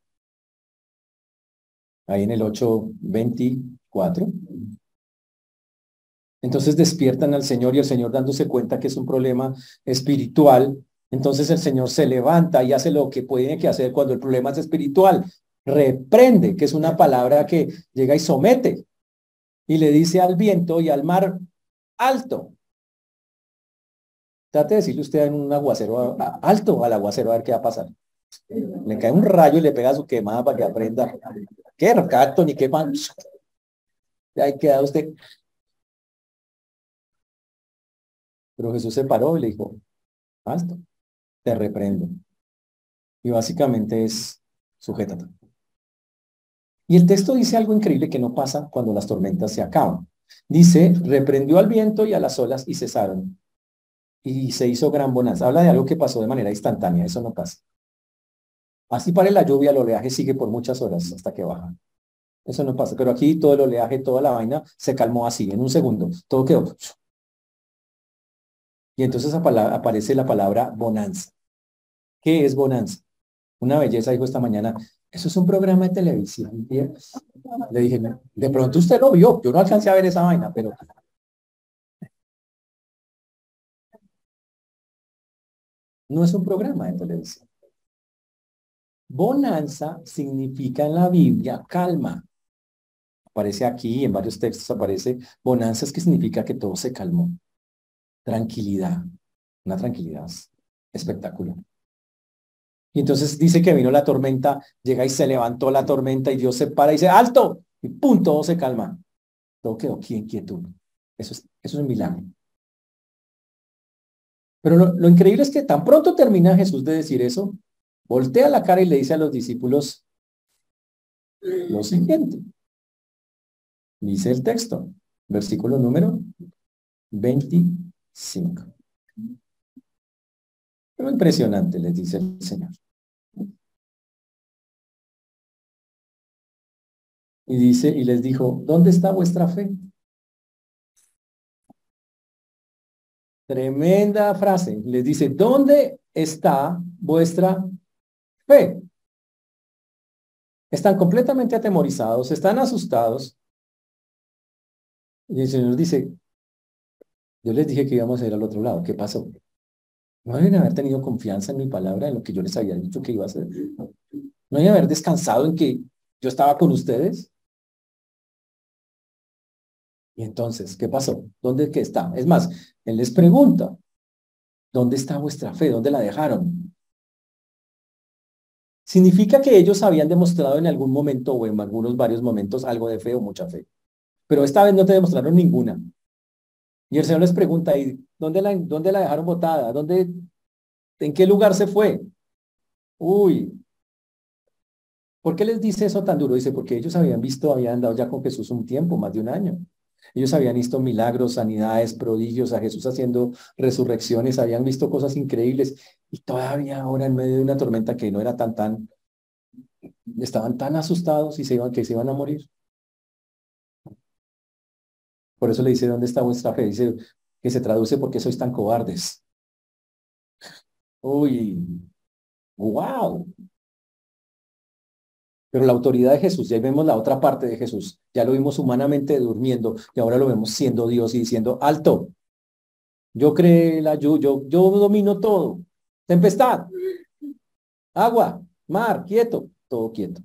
ahí en el 824. Entonces despiertan al Señor y el Señor dándose cuenta que es un problema espiritual. Entonces el Señor se levanta y hace lo que puede que hacer cuando el problema es espiritual. Reprende, que es una palabra que llega y somete. Y le dice al viento y al mar, alto. Trate de decirle usted en un aguacero, alto al aguacero, a ver qué va a pasar. Le cae un rayo y le pega su quemada para que aprenda. Qué recato ni qué pan. Ahí queda usted. Pero Jesús se paró y le dijo, alto, te reprendo. Y básicamente es, sujétate. Y el texto dice algo increíble que no pasa cuando las tormentas se acaban. Dice, reprendió al viento y a las olas y cesaron. Y se hizo gran bonanza. Habla de algo que pasó de manera instantánea, eso no pasa. Así pare la lluvia, el oleaje sigue por muchas horas hasta que baja. Eso no pasa. Pero aquí todo el oleaje, toda la vaina se calmó así, en un segundo. Todo quedó. Y entonces aparece la palabra bonanza. ¿Qué es bonanza? Una belleza dijo esta mañana, eso es un programa de televisión. Le dije, de pronto usted lo vio, yo no alcancé a ver esa vaina, pero... No es un programa de televisión. Bonanza significa en la Biblia calma. Aparece aquí, en varios textos aparece bonanza, es que significa que todo se calmó. Tranquilidad, una tranquilidad espectacular. Y entonces dice que vino la tormenta, llega y se levantó la tormenta y Dios se para y dice, alto, y pum, todo se calma. Todo quedó aquí en quietud. Eso es, eso es un milagro. Pero lo increíble es que tan pronto termina Jesús de decir eso, voltea la cara y le dice a los discípulos lo siguiente. Dice el texto, versículo número 25. Pero impresionante, les dice el Señor. Y dice, y les dijo, ¿dónde está vuestra fe? Tremenda frase. Les dice, ¿dónde está vuestra Están completamente atemorizados, están asustados. Y el Señor dice, yo les dije que íbamos a ir al otro lado. ¿Qué pasó? No deben haber tenido confianza en mi palabra, en lo que yo les había dicho que iba a hacer. No deben haber descansado en que yo estaba con ustedes. Y entonces, ¿qué pasó? ¿Dónde que está? Es más, él les pregunta, ¿dónde está vuestra fe? ¿Dónde la dejaron? Significa que ellos habían demostrado en algún momento o en algunos varios momentos algo de fe o mucha fe. Pero esta vez no te demostraron ninguna. Y el Señor les pregunta, ¿y dónde la, dónde la dejaron botada? ¿Dónde, ¿En qué lugar se fue? Uy. ¿Por qué les dice eso tan duro? Dice, porque ellos habían visto, habían andado ya con Jesús un tiempo, más de un año. Ellos habían visto milagros, sanidades, prodigios, a Jesús haciendo resurrecciones, habían visto cosas increíbles y todavía ahora en medio de una tormenta que no era tan tan, estaban tan asustados y se iban que se iban a morir. Por eso le dice, ¿dónde está vuestra fe? Dice que se traduce porque sois tan cobardes. Uy, wow. Pero la autoridad de Jesús, ya vemos la otra parte de Jesús, ya lo vimos humanamente durmiendo y ahora lo vemos siendo Dios y diciendo, alto, yo creo la yo, yo, yo domino todo. Tempestad, agua, mar, quieto, todo quieto.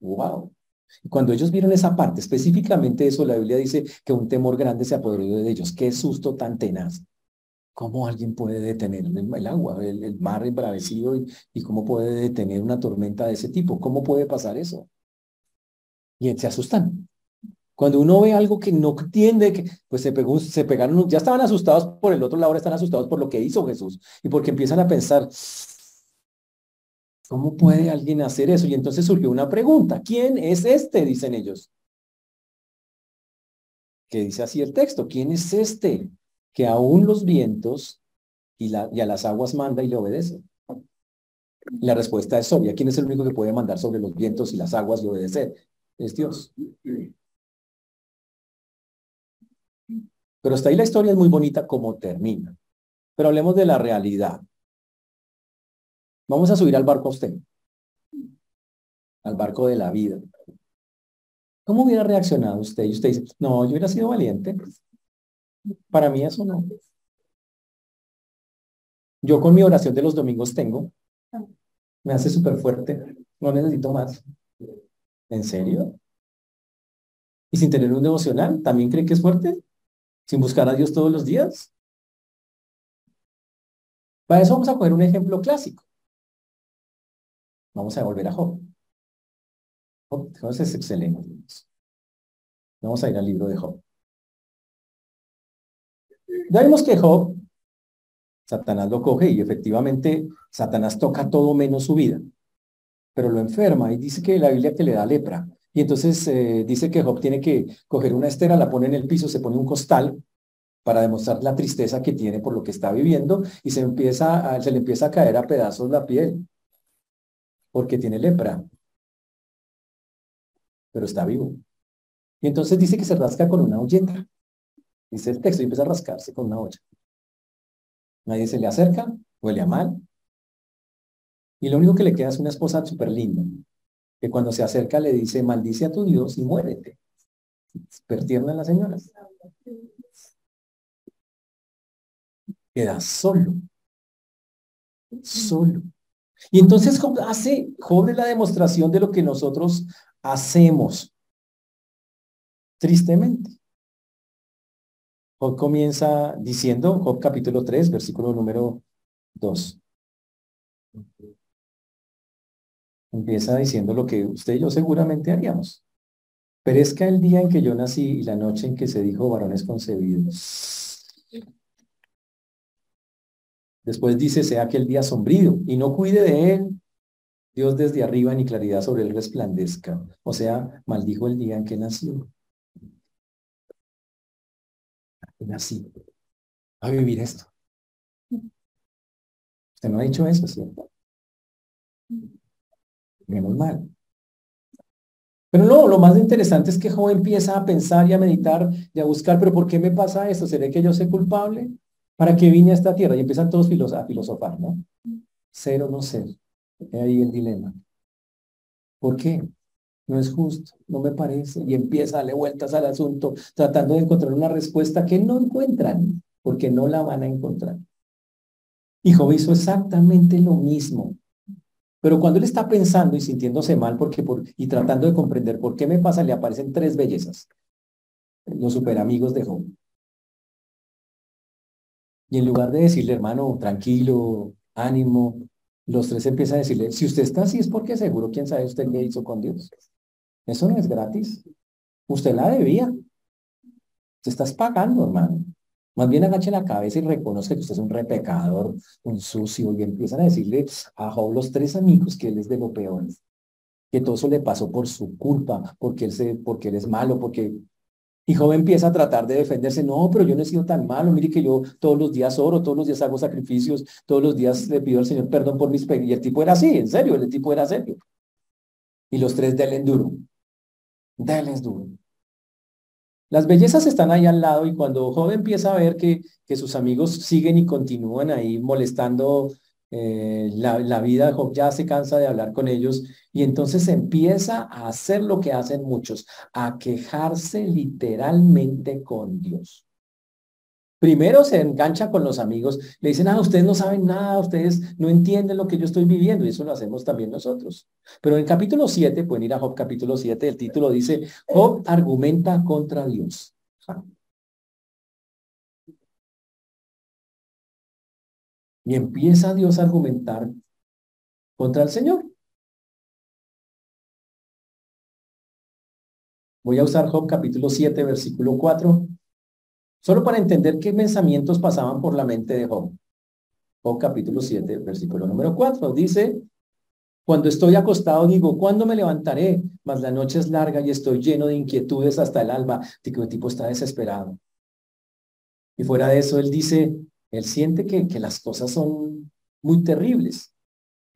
Wow. Cuando ellos vieron esa parte, específicamente eso, la Biblia dice que un temor grande se apoderó de ellos. Qué susto tan tenaz. ¿Cómo alguien puede detener el, agua, el, mar embravecido y, y, cómo puede detener una tormenta de ese tipo? ¿Cómo puede pasar eso? Y se asustan. Cuando uno ve algo que no entiende, pues se, pegó, pegaron, ya estaban asustados por el otro lado, ahora están asustados por lo que hizo Jesús y porque empiezan a pensar, ¿cómo puede alguien hacer eso? Y entonces surgió una pregunta, ¿quién es este? Dicen ellos. Que dice así el texto, ¿quién es este? que aún los vientos y, y a las aguas manda y le obedece. La respuesta es obvia. ¿Quién es el único que puede mandar sobre los vientos y las aguas y obedecer? Es Dios. Pero hasta ahí la historia es muy bonita como termina. Pero hablemos de la realidad. Vamos a subir al barco a usted. Al barco de la vida. ¿Cómo hubiera reaccionado usted? Y usted dice, no, yo hubiera sido valiente. Para mí eso no. Yo con mi oración de los domingos tengo. Me hace súper fuerte. No necesito más. ¿En serio? ¿Y sin tener un devocional? ¿También cree que es fuerte? ¿Sin buscar a Dios todos los días? Para eso vamos a coger un ejemplo clásico. Vamos a volver a Job. Job es excelente. Vamos a ir al libro de Job. Ya vimos que Job, Satanás lo coge y efectivamente Satanás toca todo menos su vida, pero lo enferma y dice que la Biblia que le da lepra. Y entonces eh, dice que Job tiene que coger una estera, la pone en el piso, se pone un costal para demostrar la tristeza que tiene por lo que está viviendo y se, empieza se le empieza a caer a pedazos la piel porque tiene lepra, pero está vivo. Y entonces dice que se rasca con una olleta. Dice el texto y empieza a rascarse con una olla. Nadie se le acerca, huele a mal. Y lo único que le queda es una esposa súper linda, que cuando se acerca le dice, maldice a tu Dios y muérete. Pertierna la señora. Queda solo. Solo. Y entonces hace Job la demostración de lo que nosotros hacemos. Tristemente. Job comienza diciendo, Job capítulo 3, versículo número 2. Empieza diciendo lo que usted y yo seguramente haríamos. Perezca el día en que yo nací y la noche en que se dijo varones concebidos. Después dice, sea aquel día sombrío y no cuide de él. Dios desde arriba ni claridad sobre él resplandezca. O sea, maldijo el día en que nació así a vivir esto. Usted no ha dicho eso, ¿cierto? Menos mal. Pero no, lo más interesante es que Job empieza a pensar y a meditar y a buscar, pero ¿por qué me pasa esto? ¿Seré que yo soy culpable? ¿Para qué vine a esta tierra? Y empiezan todos a filosofar, ¿no? Ser o no ser. Ahí el dilema. ¿Por qué? No es justo, no me parece. Y empieza a darle vueltas al asunto, tratando de encontrar una respuesta que no encuentran, porque no la van a encontrar. Y Job hizo exactamente lo mismo. Pero cuando él está pensando y sintiéndose mal porque por, y tratando de comprender por qué me pasa, le aparecen tres bellezas. Los superamigos de Job. Y en lugar de decirle, hermano, tranquilo, ánimo, los tres empiezan a decirle, si usted está así es porque seguro, quién sabe usted qué hizo con Dios. Eso no es gratis. Usted la debía. Te estás pagando, hermano. Más bien agache la cabeza y reconozca que usted es un repecador, un sucio, y empiezan a decirle a Job los tres amigos que él es de lo peor, que todo eso le pasó por su culpa, porque él, se, porque él es malo, porque... Y Job empieza a tratar de defenderse, no, pero yo no he sido tan malo, mire que yo todos los días oro, todos los días hago sacrificios, todos los días le pido al Señor perdón por mis pecados. Y el tipo era así, en serio, el tipo era serio. Y los tres del duro, denles duro. Las bellezas están ahí al lado y cuando Job empieza a ver que, que sus amigos siguen y continúan ahí molestando eh, la, la, vida, Job ya se cansa de hablar con ellos y entonces empieza a hacer lo que hacen muchos, a quejarse literalmente con Dios. Primero se engancha con los amigos, le dicen, ah, ustedes no saben nada, ustedes no entienden lo que yo estoy viviendo, y eso lo hacemos también nosotros. Pero en capítulo 7, pueden ir a Job capítulo 7, el título dice, Job argumenta contra Dios. Y empieza Dios a argumentar contra el Señor. Voy a usar Job capítulo 7, versículo 4 Solo para entender qué pensamientos pasaban por la mente de Job. Job capítulo 7, versículo número 4. Dice, cuando estoy acostado digo, ¿cuándo me levantaré? Mas la noche es larga y estoy lleno de inquietudes hasta el alba. El tipo está desesperado. Y fuera de eso, él dice, él siente que, que las cosas son muy terribles.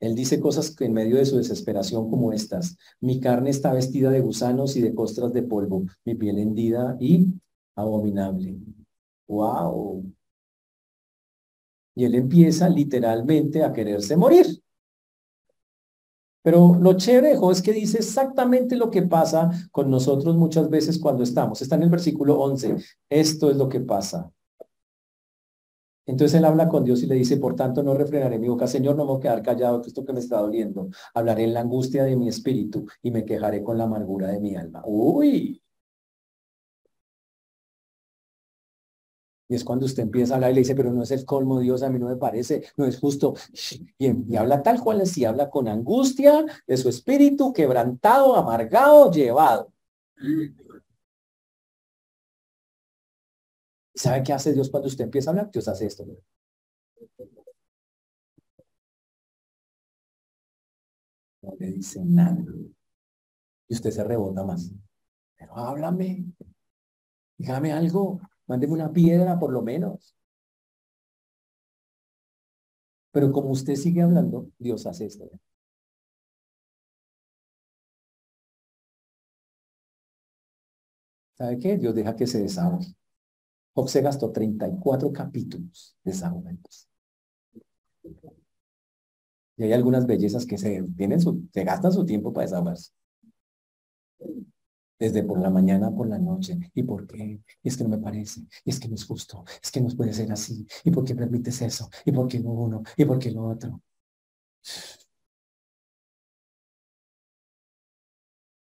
Él dice cosas que en medio de su desesperación como estas. Mi carne está vestida de gusanos y de costras de polvo, mi piel hendida y abominable. ¡Wow! Y él empieza literalmente a quererse morir. Pero lo chévere es que dice exactamente lo que pasa con nosotros muchas veces cuando estamos. Está en el versículo 11. Esto es lo que pasa. Entonces él habla con Dios y le dice, por tanto no refrenaré mi boca, Señor, no me voy a quedar callado, esto que me está doliendo. Hablaré en la angustia de mi espíritu y me quejaré con la amargura de mi alma. Uy, Y es cuando usted empieza a hablar y le dice, pero no es el colmo, Dios, a mí no me parece, no es justo. Y, habla tal cual así, habla con angustia de su espíritu, quebrantado, amargado, llevado. ¿Sabe qué hace Dios cuando usted empieza a hablar? Dios hace esto. No le dice nada. Y usted se rebota más. Pero háblame. Dígame algo. Mándeme una piedra por lo menos. Pero como usted sigue hablando, Dios hace esto. ¿Sabe qué? Dios deja que se desahogue. Job se gastó 34 capítulos desahogando. Y hay algunas bellezas que se, tienen su, se gastan su tiempo para desahogarse desde por la mañana por la noche. ¿Y por qué? Y es que no me parece, y es que no es justo, es que no puede ser así. ¿Y por qué permites eso? ¿Y por qué no uno? ¿Y por qué lo otro?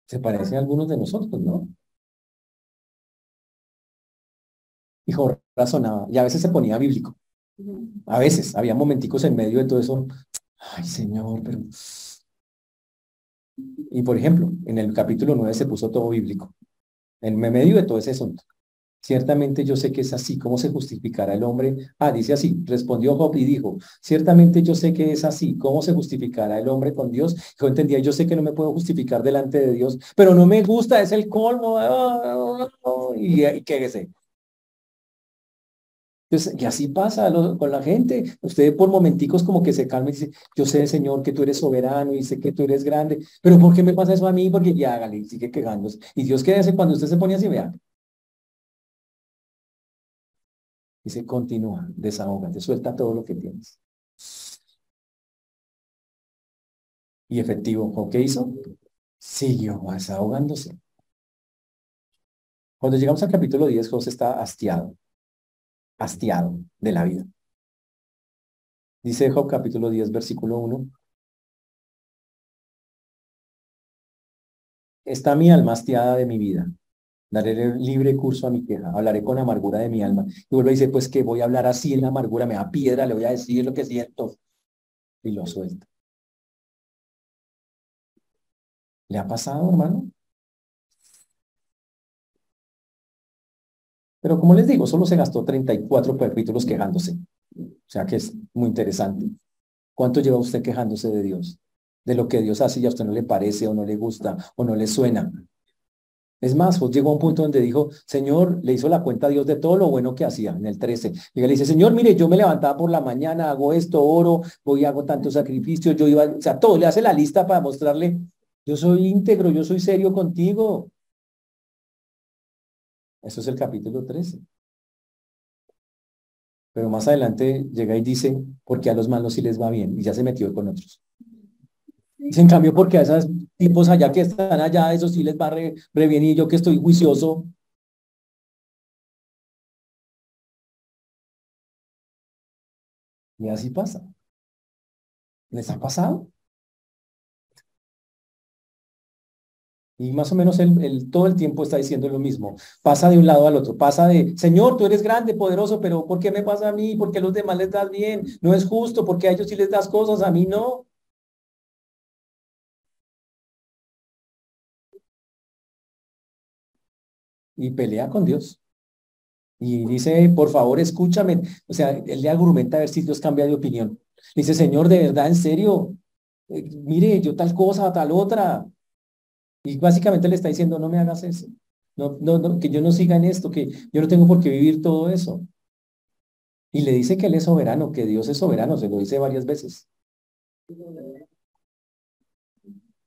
Se parece a algunos de nosotros, ¿no? Hijo, razonaba, y a veces se ponía bíblico. A veces, había momenticos en medio de todo eso. Ay, Señor, pero y por ejemplo, en el capítulo 9 se puso todo bíblico. En medio de todo ese asunto. Ciertamente yo sé que es así. ¿Cómo se justificará el hombre? Ah, dice así. Respondió Job y dijo, ciertamente yo sé que es así. ¿Cómo se justificará el hombre con Dios? Yo entendía, yo sé que no me puedo justificar delante de Dios, pero no me gusta, es el colmo. Y, y qué sé. Entonces, y así pasa con la gente. Usted por momenticos como que se calma y dice, yo sé, Señor, que tú eres soberano y sé que tú eres grande, pero ¿por qué me pasa eso a mí? Porque ya hágale, sigue quejándose. Y Dios qué hace cuando usted se pone así, vea. Dice, continúa, desahógate, suelta todo lo que tienes. Y efectivo, ¿qué hizo? Siguió desahogándose. Cuando llegamos al capítulo 10, José está hastiado hastiado de la vida. Dice Job capítulo 10, versículo 1. Está mi alma hastiada de mi vida. Daré libre curso a mi queja. Hablaré con amargura de mi alma. Y vuelve y dice, pues que voy a hablar así en la amargura, me da piedra, le voy a decir lo que siento. Y lo suelta. ¿Le ha pasado, hermano? Pero como les digo, solo se gastó 34 capítulos quejándose. O sea que es muy interesante. ¿Cuánto lleva usted quejándose de Dios? De lo que Dios hace y a usted no le parece o no le gusta o no le suena. Es más, pues llegó a un punto donde dijo, Señor, le hizo la cuenta a Dios de todo lo bueno que hacía, en el 13. Y le dice, Señor, mire, yo me levantaba por la mañana, hago esto, oro, voy hago tantos sacrificios, yo iba, o sea, todo, le hace la lista para mostrarle, yo soy íntegro, yo soy serio contigo. Eso es el capítulo 13. Pero más adelante llega y dice, porque a los malos sí les va bien, y ya se metió con otros. Dice, en cambio, porque a esos tipos allá que están allá, eso sí les va re, bien, y yo que estoy juicioso. Y así pasa. ¿Les ha pasado? Y más o menos él, todo el tiempo está diciendo lo mismo. Pasa de un lado al otro. Pasa de, Señor, tú eres grande, poderoso, pero ¿por qué me pasa a mí? ¿Por qué a los demás les das bien? No es justo, porque a ellos sí les das cosas, a mí no. Y pelea con Dios. Y dice, por favor, escúchame. O sea, él le argumenta a ver si Dios cambia de opinión. Dice, Señor, de verdad, en serio, eh, mire, yo tal cosa, tal otra. Y básicamente le está diciendo, no me hagas eso. No, no, no, que yo no siga en esto, que yo no tengo por qué vivir todo eso. Y le dice que él es soberano, que Dios es soberano, se lo dice varias veces.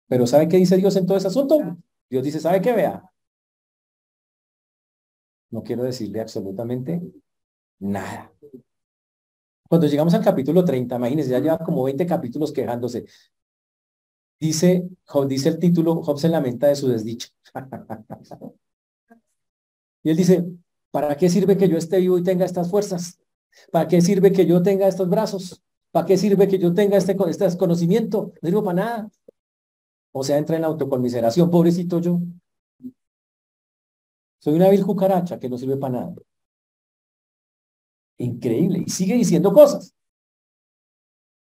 Pero ¿sabe qué dice Dios en todo ese asunto? Dios dice, ¿sabe qué vea? No quiero decirle absolutamente nada. Cuando llegamos al capítulo 30, imagínense, ya lleva como 20 capítulos quejándose. Dice, dice el título, Job se lamenta de su desdicha. y él dice, ¿para qué sirve que yo esté vivo y tenga estas fuerzas? ¿Para qué sirve que yo tenga estos brazos? ¿Para qué sirve que yo tenga este, este conocimiento? No sirve para nada. O sea, entra en autoconmiseración, pobrecito yo. Soy una vil cucaracha que no sirve para nada. Increíble. Y sigue diciendo cosas.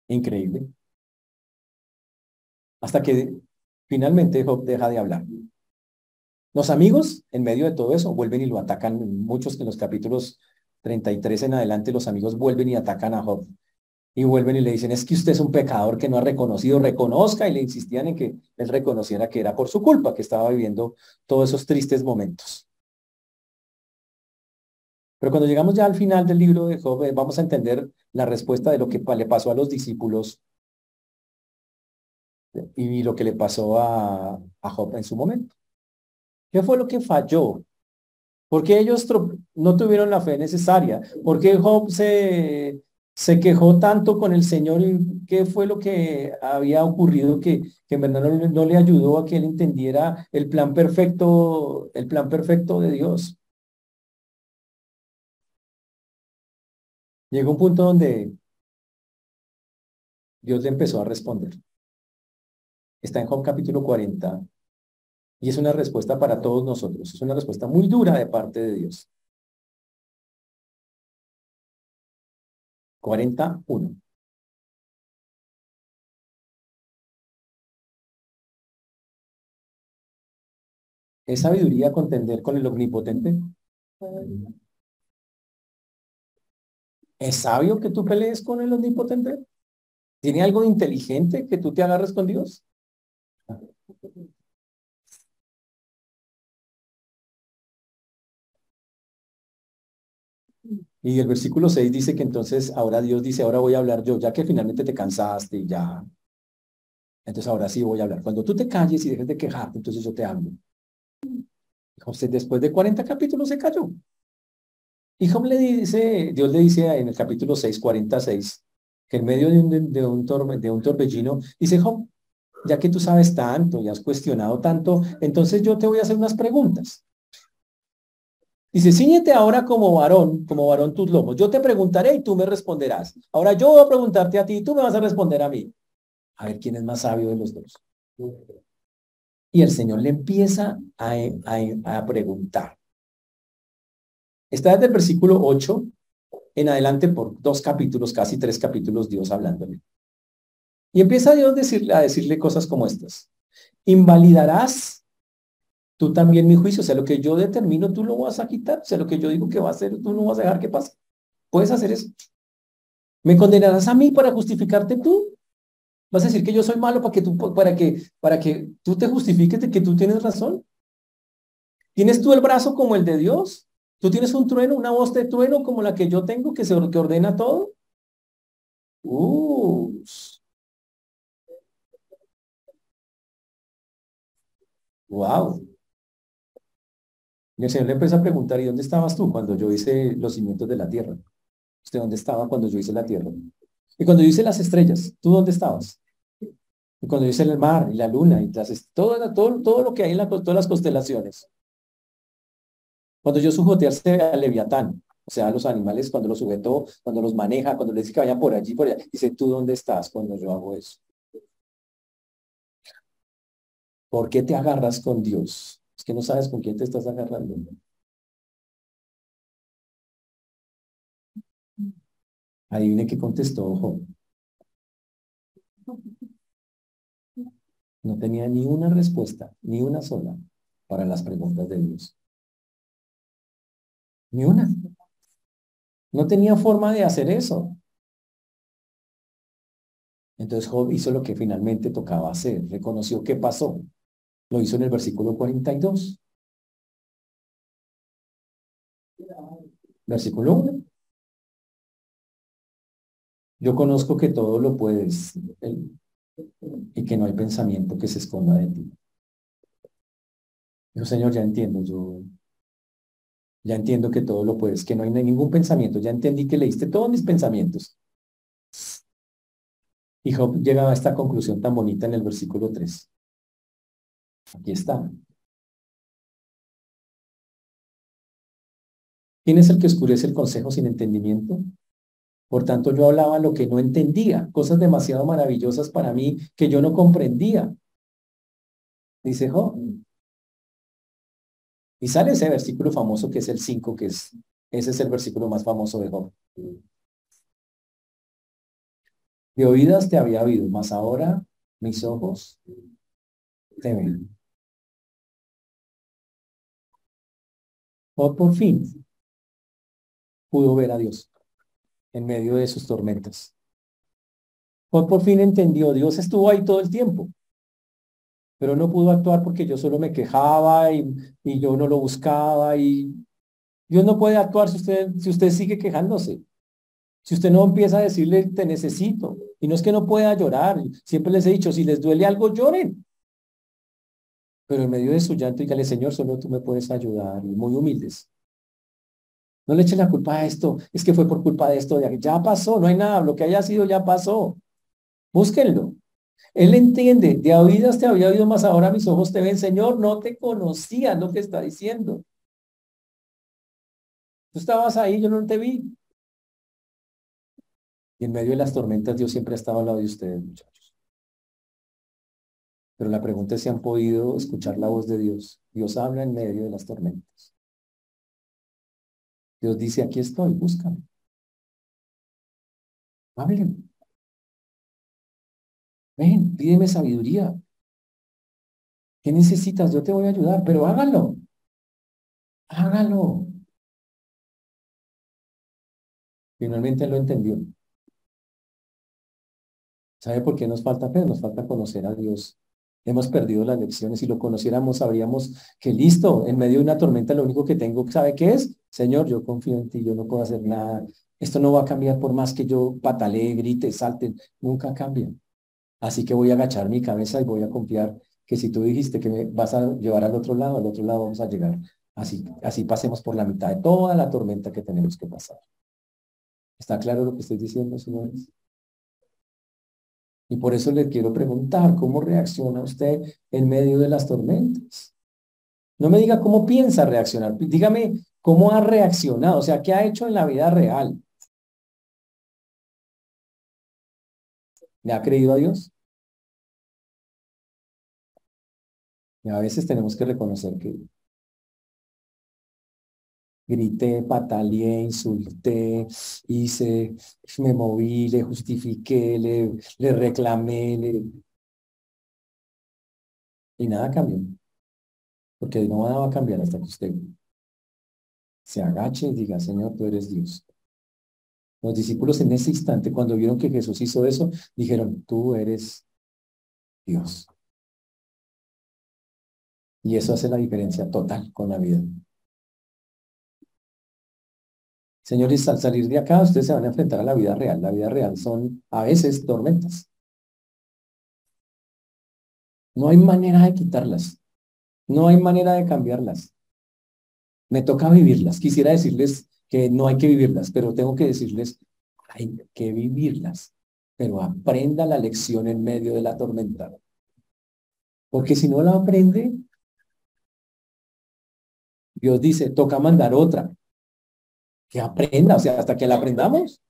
Increíble hasta que finalmente Job deja de hablar. Los amigos, en medio de todo eso, vuelven y lo atacan. Muchos en los capítulos 33 en adelante, los amigos vuelven y atacan a Job. Y vuelven y le dicen, es que usted es un pecador que no ha reconocido, reconozca, y le insistían en que él reconociera que era por su culpa, que estaba viviendo todos esos tristes momentos. Pero cuando llegamos ya al final del libro de Job, eh, vamos a entender la respuesta de lo que le pasó a los discípulos y lo que le pasó a, a Job en su momento. ¿Qué fue lo que falló? Porque ellos no tuvieron la fe necesaria. porque Job se, se quejó tanto con el Señor? y ¿Qué fue lo que había ocurrido que, que en verdad no, no, le ayudó a que él entendiera el plan perfecto, el plan perfecto de Dios? Llegó un punto donde Dios le empezó a responder. Está en Job capítulo 40 y es una respuesta para todos nosotros. Es una respuesta muy dura de parte de Dios. 41. ¿Es sabiduría contender con el omnipotente? ¿Es sabio que tú pelees con el omnipotente? ¿Tiene algo inteligente que tú te agarres con Dios? Y el versículo 6 dice que entonces ahora Dios dice, ahora voy a hablar yo, ya que finalmente te cansaste y ya. Entonces ahora sí voy a hablar. Cuando tú te calles y dejes de quejarte, entonces yo te hablo. José después de 40 capítulos se cayó. Y Job le dice, Dios le dice en el capítulo 6, 46, que en medio de un, de un, de un torbellino, dice Job, ya que tú sabes tanto y has cuestionado tanto, entonces yo te voy a hacer unas preguntas. Dice, ciñete ahora como varón, como varón tus lomos. Yo te preguntaré y tú me responderás. Ahora yo voy a preguntarte a ti y tú me vas a responder a mí. A ver quién es más sabio de los dos. Y el Señor le empieza a, a, preguntar. Está desde el versículo 8 en adelante por dos capítulos, casi tres capítulos, Dios hablándole. Y empieza Dios a decirle cosas como estas. Invalidarás tú también mi juicio, o sea, lo que yo determino, tú lo vas a quitar, o sea, lo que yo digo que va a hacer, tú no vas a dejar que pase. Puedes hacer eso. ¿Me condenarás a mí para justificarte tú? ¿Vas a decir que yo soy malo para que tú, para que, para que tú te justifiques de que tú tienes razón? ¿Tienes tú el brazo como el de Dios? ¿Tú tienes un trueno, una voz de trueno como la que yo tengo que, se, que ordena todo? Uh. Wow. Y el Señor le empezó a preguntar, ¿y dónde estabas tú cuando yo hice los cimientos de la tierra? ¿Usted dónde estaba cuando yo hice la tierra? Y cuando yo hice las estrellas, ¿tú dónde estabas? Y cuando yo hice el mar y la luna y las, todo, todo, todo lo que hay en la, todas las constelaciones. Cuando yo sujeté al leviatán, o sea, los animales, cuando los sujetó, cuando los maneja, cuando le dice que vayan por allí, por allá, dice, ¿tú dónde estás cuando yo hago eso? ¿Por qué te agarras con Dios? Es que no sabes con quién te estás agarrando. Adivine qué contestó ojo. No tenía ni una respuesta, ni una sola, para las preguntas de Dios. Ni una. No tenía forma de hacer eso. Entonces Job hizo lo que finalmente tocaba hacer, reconoció qué pasó, lo hizo en el versículo 42. Versículo 1. Yo conozco que todo lo puedes y que no hay pensamiento que se esconda de ti. Yo, Señor, ya entiendo, yo ya entiendo que todo lo puedes, que no hay ningún pensamiento, ya entendí que leíste todos mis pensamientos. Y Job llega a esta conclusión tan bonita en el versículo 3. Aquí está. ¿Quién es el que oscurece el consejo sin entendimiento? Por tanto, yo hablaba lo que no entendía, cosas demasiado maravillosas para mí que yo no comprendía. Dice Job. Y sale ese versículo famoso que es el 5, que es, ese es el versículo más famoso de Job. De oídas te había oído, mas ahora mis ojos O por fin pudo ver a Dios en medio de sus tormentas. O por fin entendió, Dios estuvo ahí todo el tiempo, pero no pudo actuar porque yo solo me quejaba y, y yo no lo buscaba y Dios no puede actuar si usted, si usted sigue quejándose. Si usted no empieza a decirle, te necesito. Y no es que no pueda llorar. Siempre les he dicho, si les duele algo, lloren. Pero en medio de su llanto, dígale, Señor, solo tú me puedes ayudar. Muy humildes. No le echen la culpa a esto. Es que fue por culpa de esto. Ya pasó, no hay nada. Lo que haya sido ya pasó. Búsquenlo. Él entiende. De oídas te había oído más ahora mis ojos te ven. Señor, no te conocía lo que está diciendo. Tú estabas ahí, yo no te vi. Y en medio de las tormentas Dios siempre ha estado al lado de ustedes, muchachos. Pero la pregunta es si han podido escuchar la voz de Dios. Dios habla en medio de las tormentas. Dios dice, aquí estoy, búscame. Hablen. Ven, pídeme sabiduría. ¿Qué necesitas? Yo te voy a ayudar, pero hágalo. Hágalo. Finalmente lo entendió. ¿Sabe por qué nos falta fe? Nos falta conocer a Dios Hemos perdido las lecciones. Si lo conociéramos, sabríamos que listo, en medio de una tormenta, lo único que tengo, ¿sabe qué es? Señor, yo confío en ti, yo no puedo hacer nada. Esto no va a cambiar por más que yo patalee, grite, salte, nunca cambia. Así que voy a agachar mi cabeza y voy a confiar que si tú dijiste que me vas a llevar al otro lado, al otro lado vamos a llegar. Así, así pasemos por la mitad de toda la tormenta que tenemos que pasar. ¿Está claro lo que estoy diciendo, señores? Y por eso le quiero preguntar, ¿cómo reacciona usted en medio de las tormentas? No me diga cómo piensa reaccionar, dígame cómo ha reaccionado, o sea, qué ha hecho en la vida real. ¿Le ha creído a Dios? Y a veces tenemos que reconocer que grité, pataleé, insulté, hice, me moví, le justifiqué, le, le reclamé, le... y nada cambió. Porque no va a cambiar hasta que usted se agache y diga, Señor, tú eres Dios. Los discípulos en ese instante, cuando vieron que Jesús hizo eso, dijeron, tú eres Dios. Y eso hace la diferencia total con la vida. Señores, al salir de acá, ustedes se van a enfrentar a la vida real. La vida real son a veces tormentas. No hay manera de quitarlas. No hay manera de cambiarlas. Me toca vivirlas. Quisiera decirles que no hay que vivirlas, pero tengo que decirles, hay que vivirlas. Pero aprenda la lección en medio de la tormenta. Porque si no la aprende, Dios dice, toca mandar otra que aprenda, o sea, hasta que la aprendamos.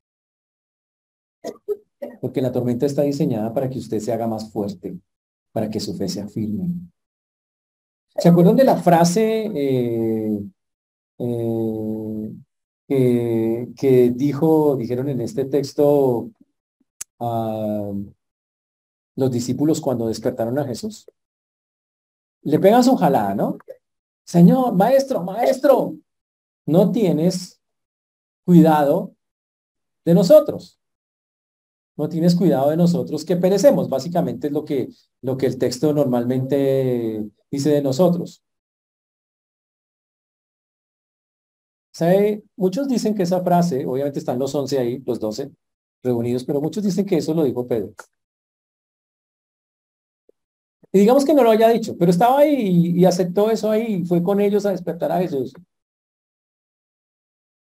Porque la tormenta está diseñada para que usted se haga más fuerte, para que su fe sea firme. ¿Se acuerdan de la frase eh, eh, que, dijo, dijeron en este texto a los discípulos cuando despertaron a Jesús? Le pegan su jalada, ¿no? Señor, maestro, maestro, no tienes cuidado de nosotros. No tienes cuidado de nosotros que perecemos. Básicamente es lo que, lo que el texto normalmente dice de nosotros. Muchos dicen que esa frase, obviamente están los once ahí, los doce reunidos, pero muchos dicen que eso lo dijo Pedro. Y digamos que no lo haya dicho, pero estaba ahí y, y aceptó eso ahí, fue con ellos a despertar a Jesús.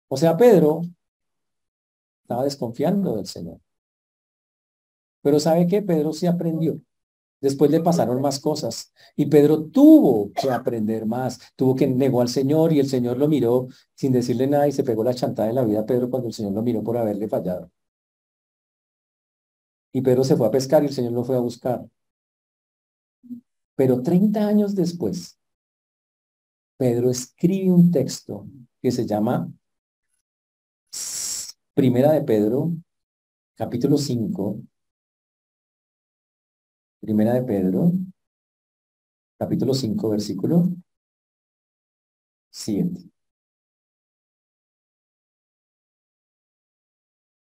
O sea, Pedro estaba desconfiando del Señor. Pero ¿sabe qué? Pedro sí aprendió. Después le pasaron más cosas y Pedro tuvo que aprender más, tuvo que negó al Señor y el Señor lo miró sin decirle nada y se pegó la chantada de la vida a Pedro cuando el Señor lo miró por haberle fallado. Y Pedro se fue a pescar y el Señor lo fue a buscar. Pero 30 años después, Pedro escribe un texto que se llama Primera de Pedro, capítulo 5. Primera de Pedro, capítulo 5, versículo 7.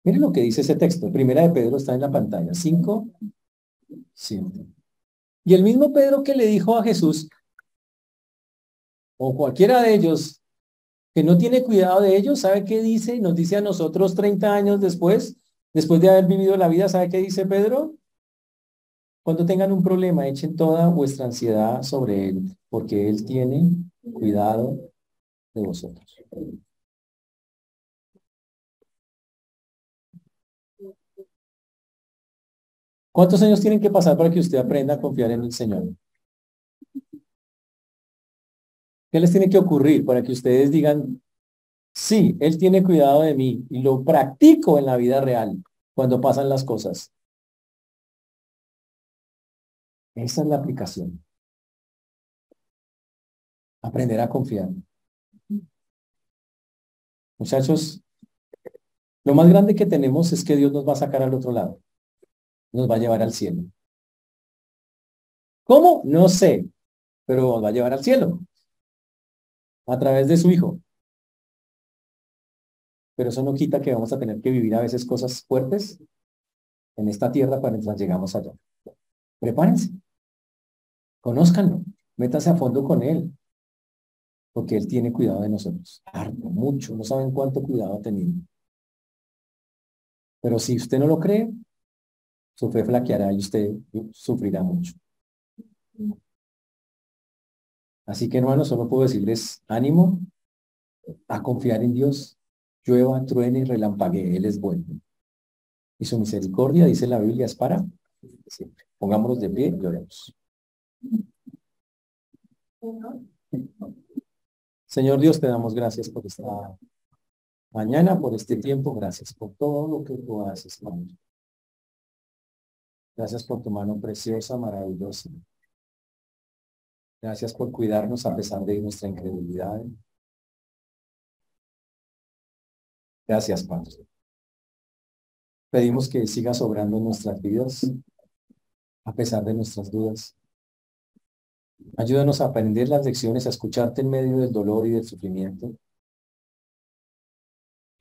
Miren lo que dice ese texto. Primera de Pedro está en la pantalla. 5, 7. Y el mismo Pedro que le dijo a Jesús, o cualquiera de ellos, que no tiene cuidado de ellos, ¿sabe qué dice? Nos dice a nosotros 30 años después, después de haber vivido la vida, ¿sabe qué dice Pedro? Cuando tengan un problema, echen toda vuestra ansiedad sobre él, porque él tiene cuidado de vosotros. ¿Cuántos años tienen que pasar para que usted aprenda a confiar en el Señor? ¿Qué les tiene que ocurrir para que ustedes digan, sí, Él tiene cuidado de mí y lo practico en la vida real cuando pasan las cosas? Esa es la aplicación. Aprender a confiar. Muchachos, lo más grande que tenemos es que Dios nos va a sacar al otro lado. Nos va a llevar al cielo. ¿Cómo? No sé, pero nos va a llevar al cielo a través de su Hijo. Pero eso no quita que vamos a tener que vivir a veces cosas fuertes en esta tierra para mientras llegamos allá. Prepárense. Conózcanlo, métase a fondo con Él, porque Él tiene cuidado de nosotros. Harto, mucho, no saben cuánto cuidado ha tenido. Pero si usted no lo cree, su fe flaqueará y usted sufrirá mucho. Así que hermanos, solo puedo decirles ánimo a confiar en Dios. Llueva, truene relampaguee, Él es bueno. Y su misericordia, dice la Biblia, es para siempre. Pongámonos de pie y oremos. Señor Dios, te damos gracias por esta mañana, por este tiempo. Gracias por todo lo que tú haces, Padre. Gracias por tu mano preciosa, maravillosa. Gracias por cuidarnos a pesar de nuestra incredulidad. Gracias, Padre. Pedimos que sigas obrando en nuestras vidas a pesar de nuestras dudas. Ayúdanos a aprender las lecciones, a escucharte en medio del dolor y del sufrimiento,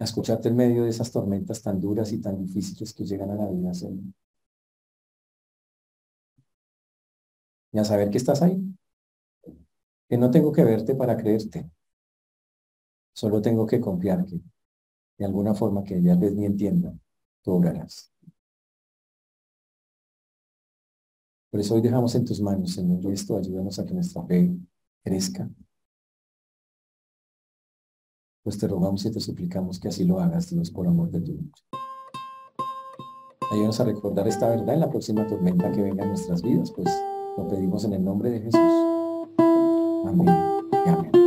a escucharte en medio de esas tormentas tan duras y tan difíciles que llegan a la vida, Señor. Y a saber que estás ahí, que no tengo que verte para creerte, solo tengo que confiar que de alguna forma que ya vez ni entienda, tú obrarás. Por eso hoy dejamos en tus manos, Señor, esto ayúdanos a que nuestra fe crezca. Pues te rogamos y te suplicamos que así lo hagas, Dios, por amor de tu. Ayúdanos a recordar esta verdad en la próxima tormenta que venga en nuestras vidas, pues lo pedimos en el nombre de Jesús. Amén y amén.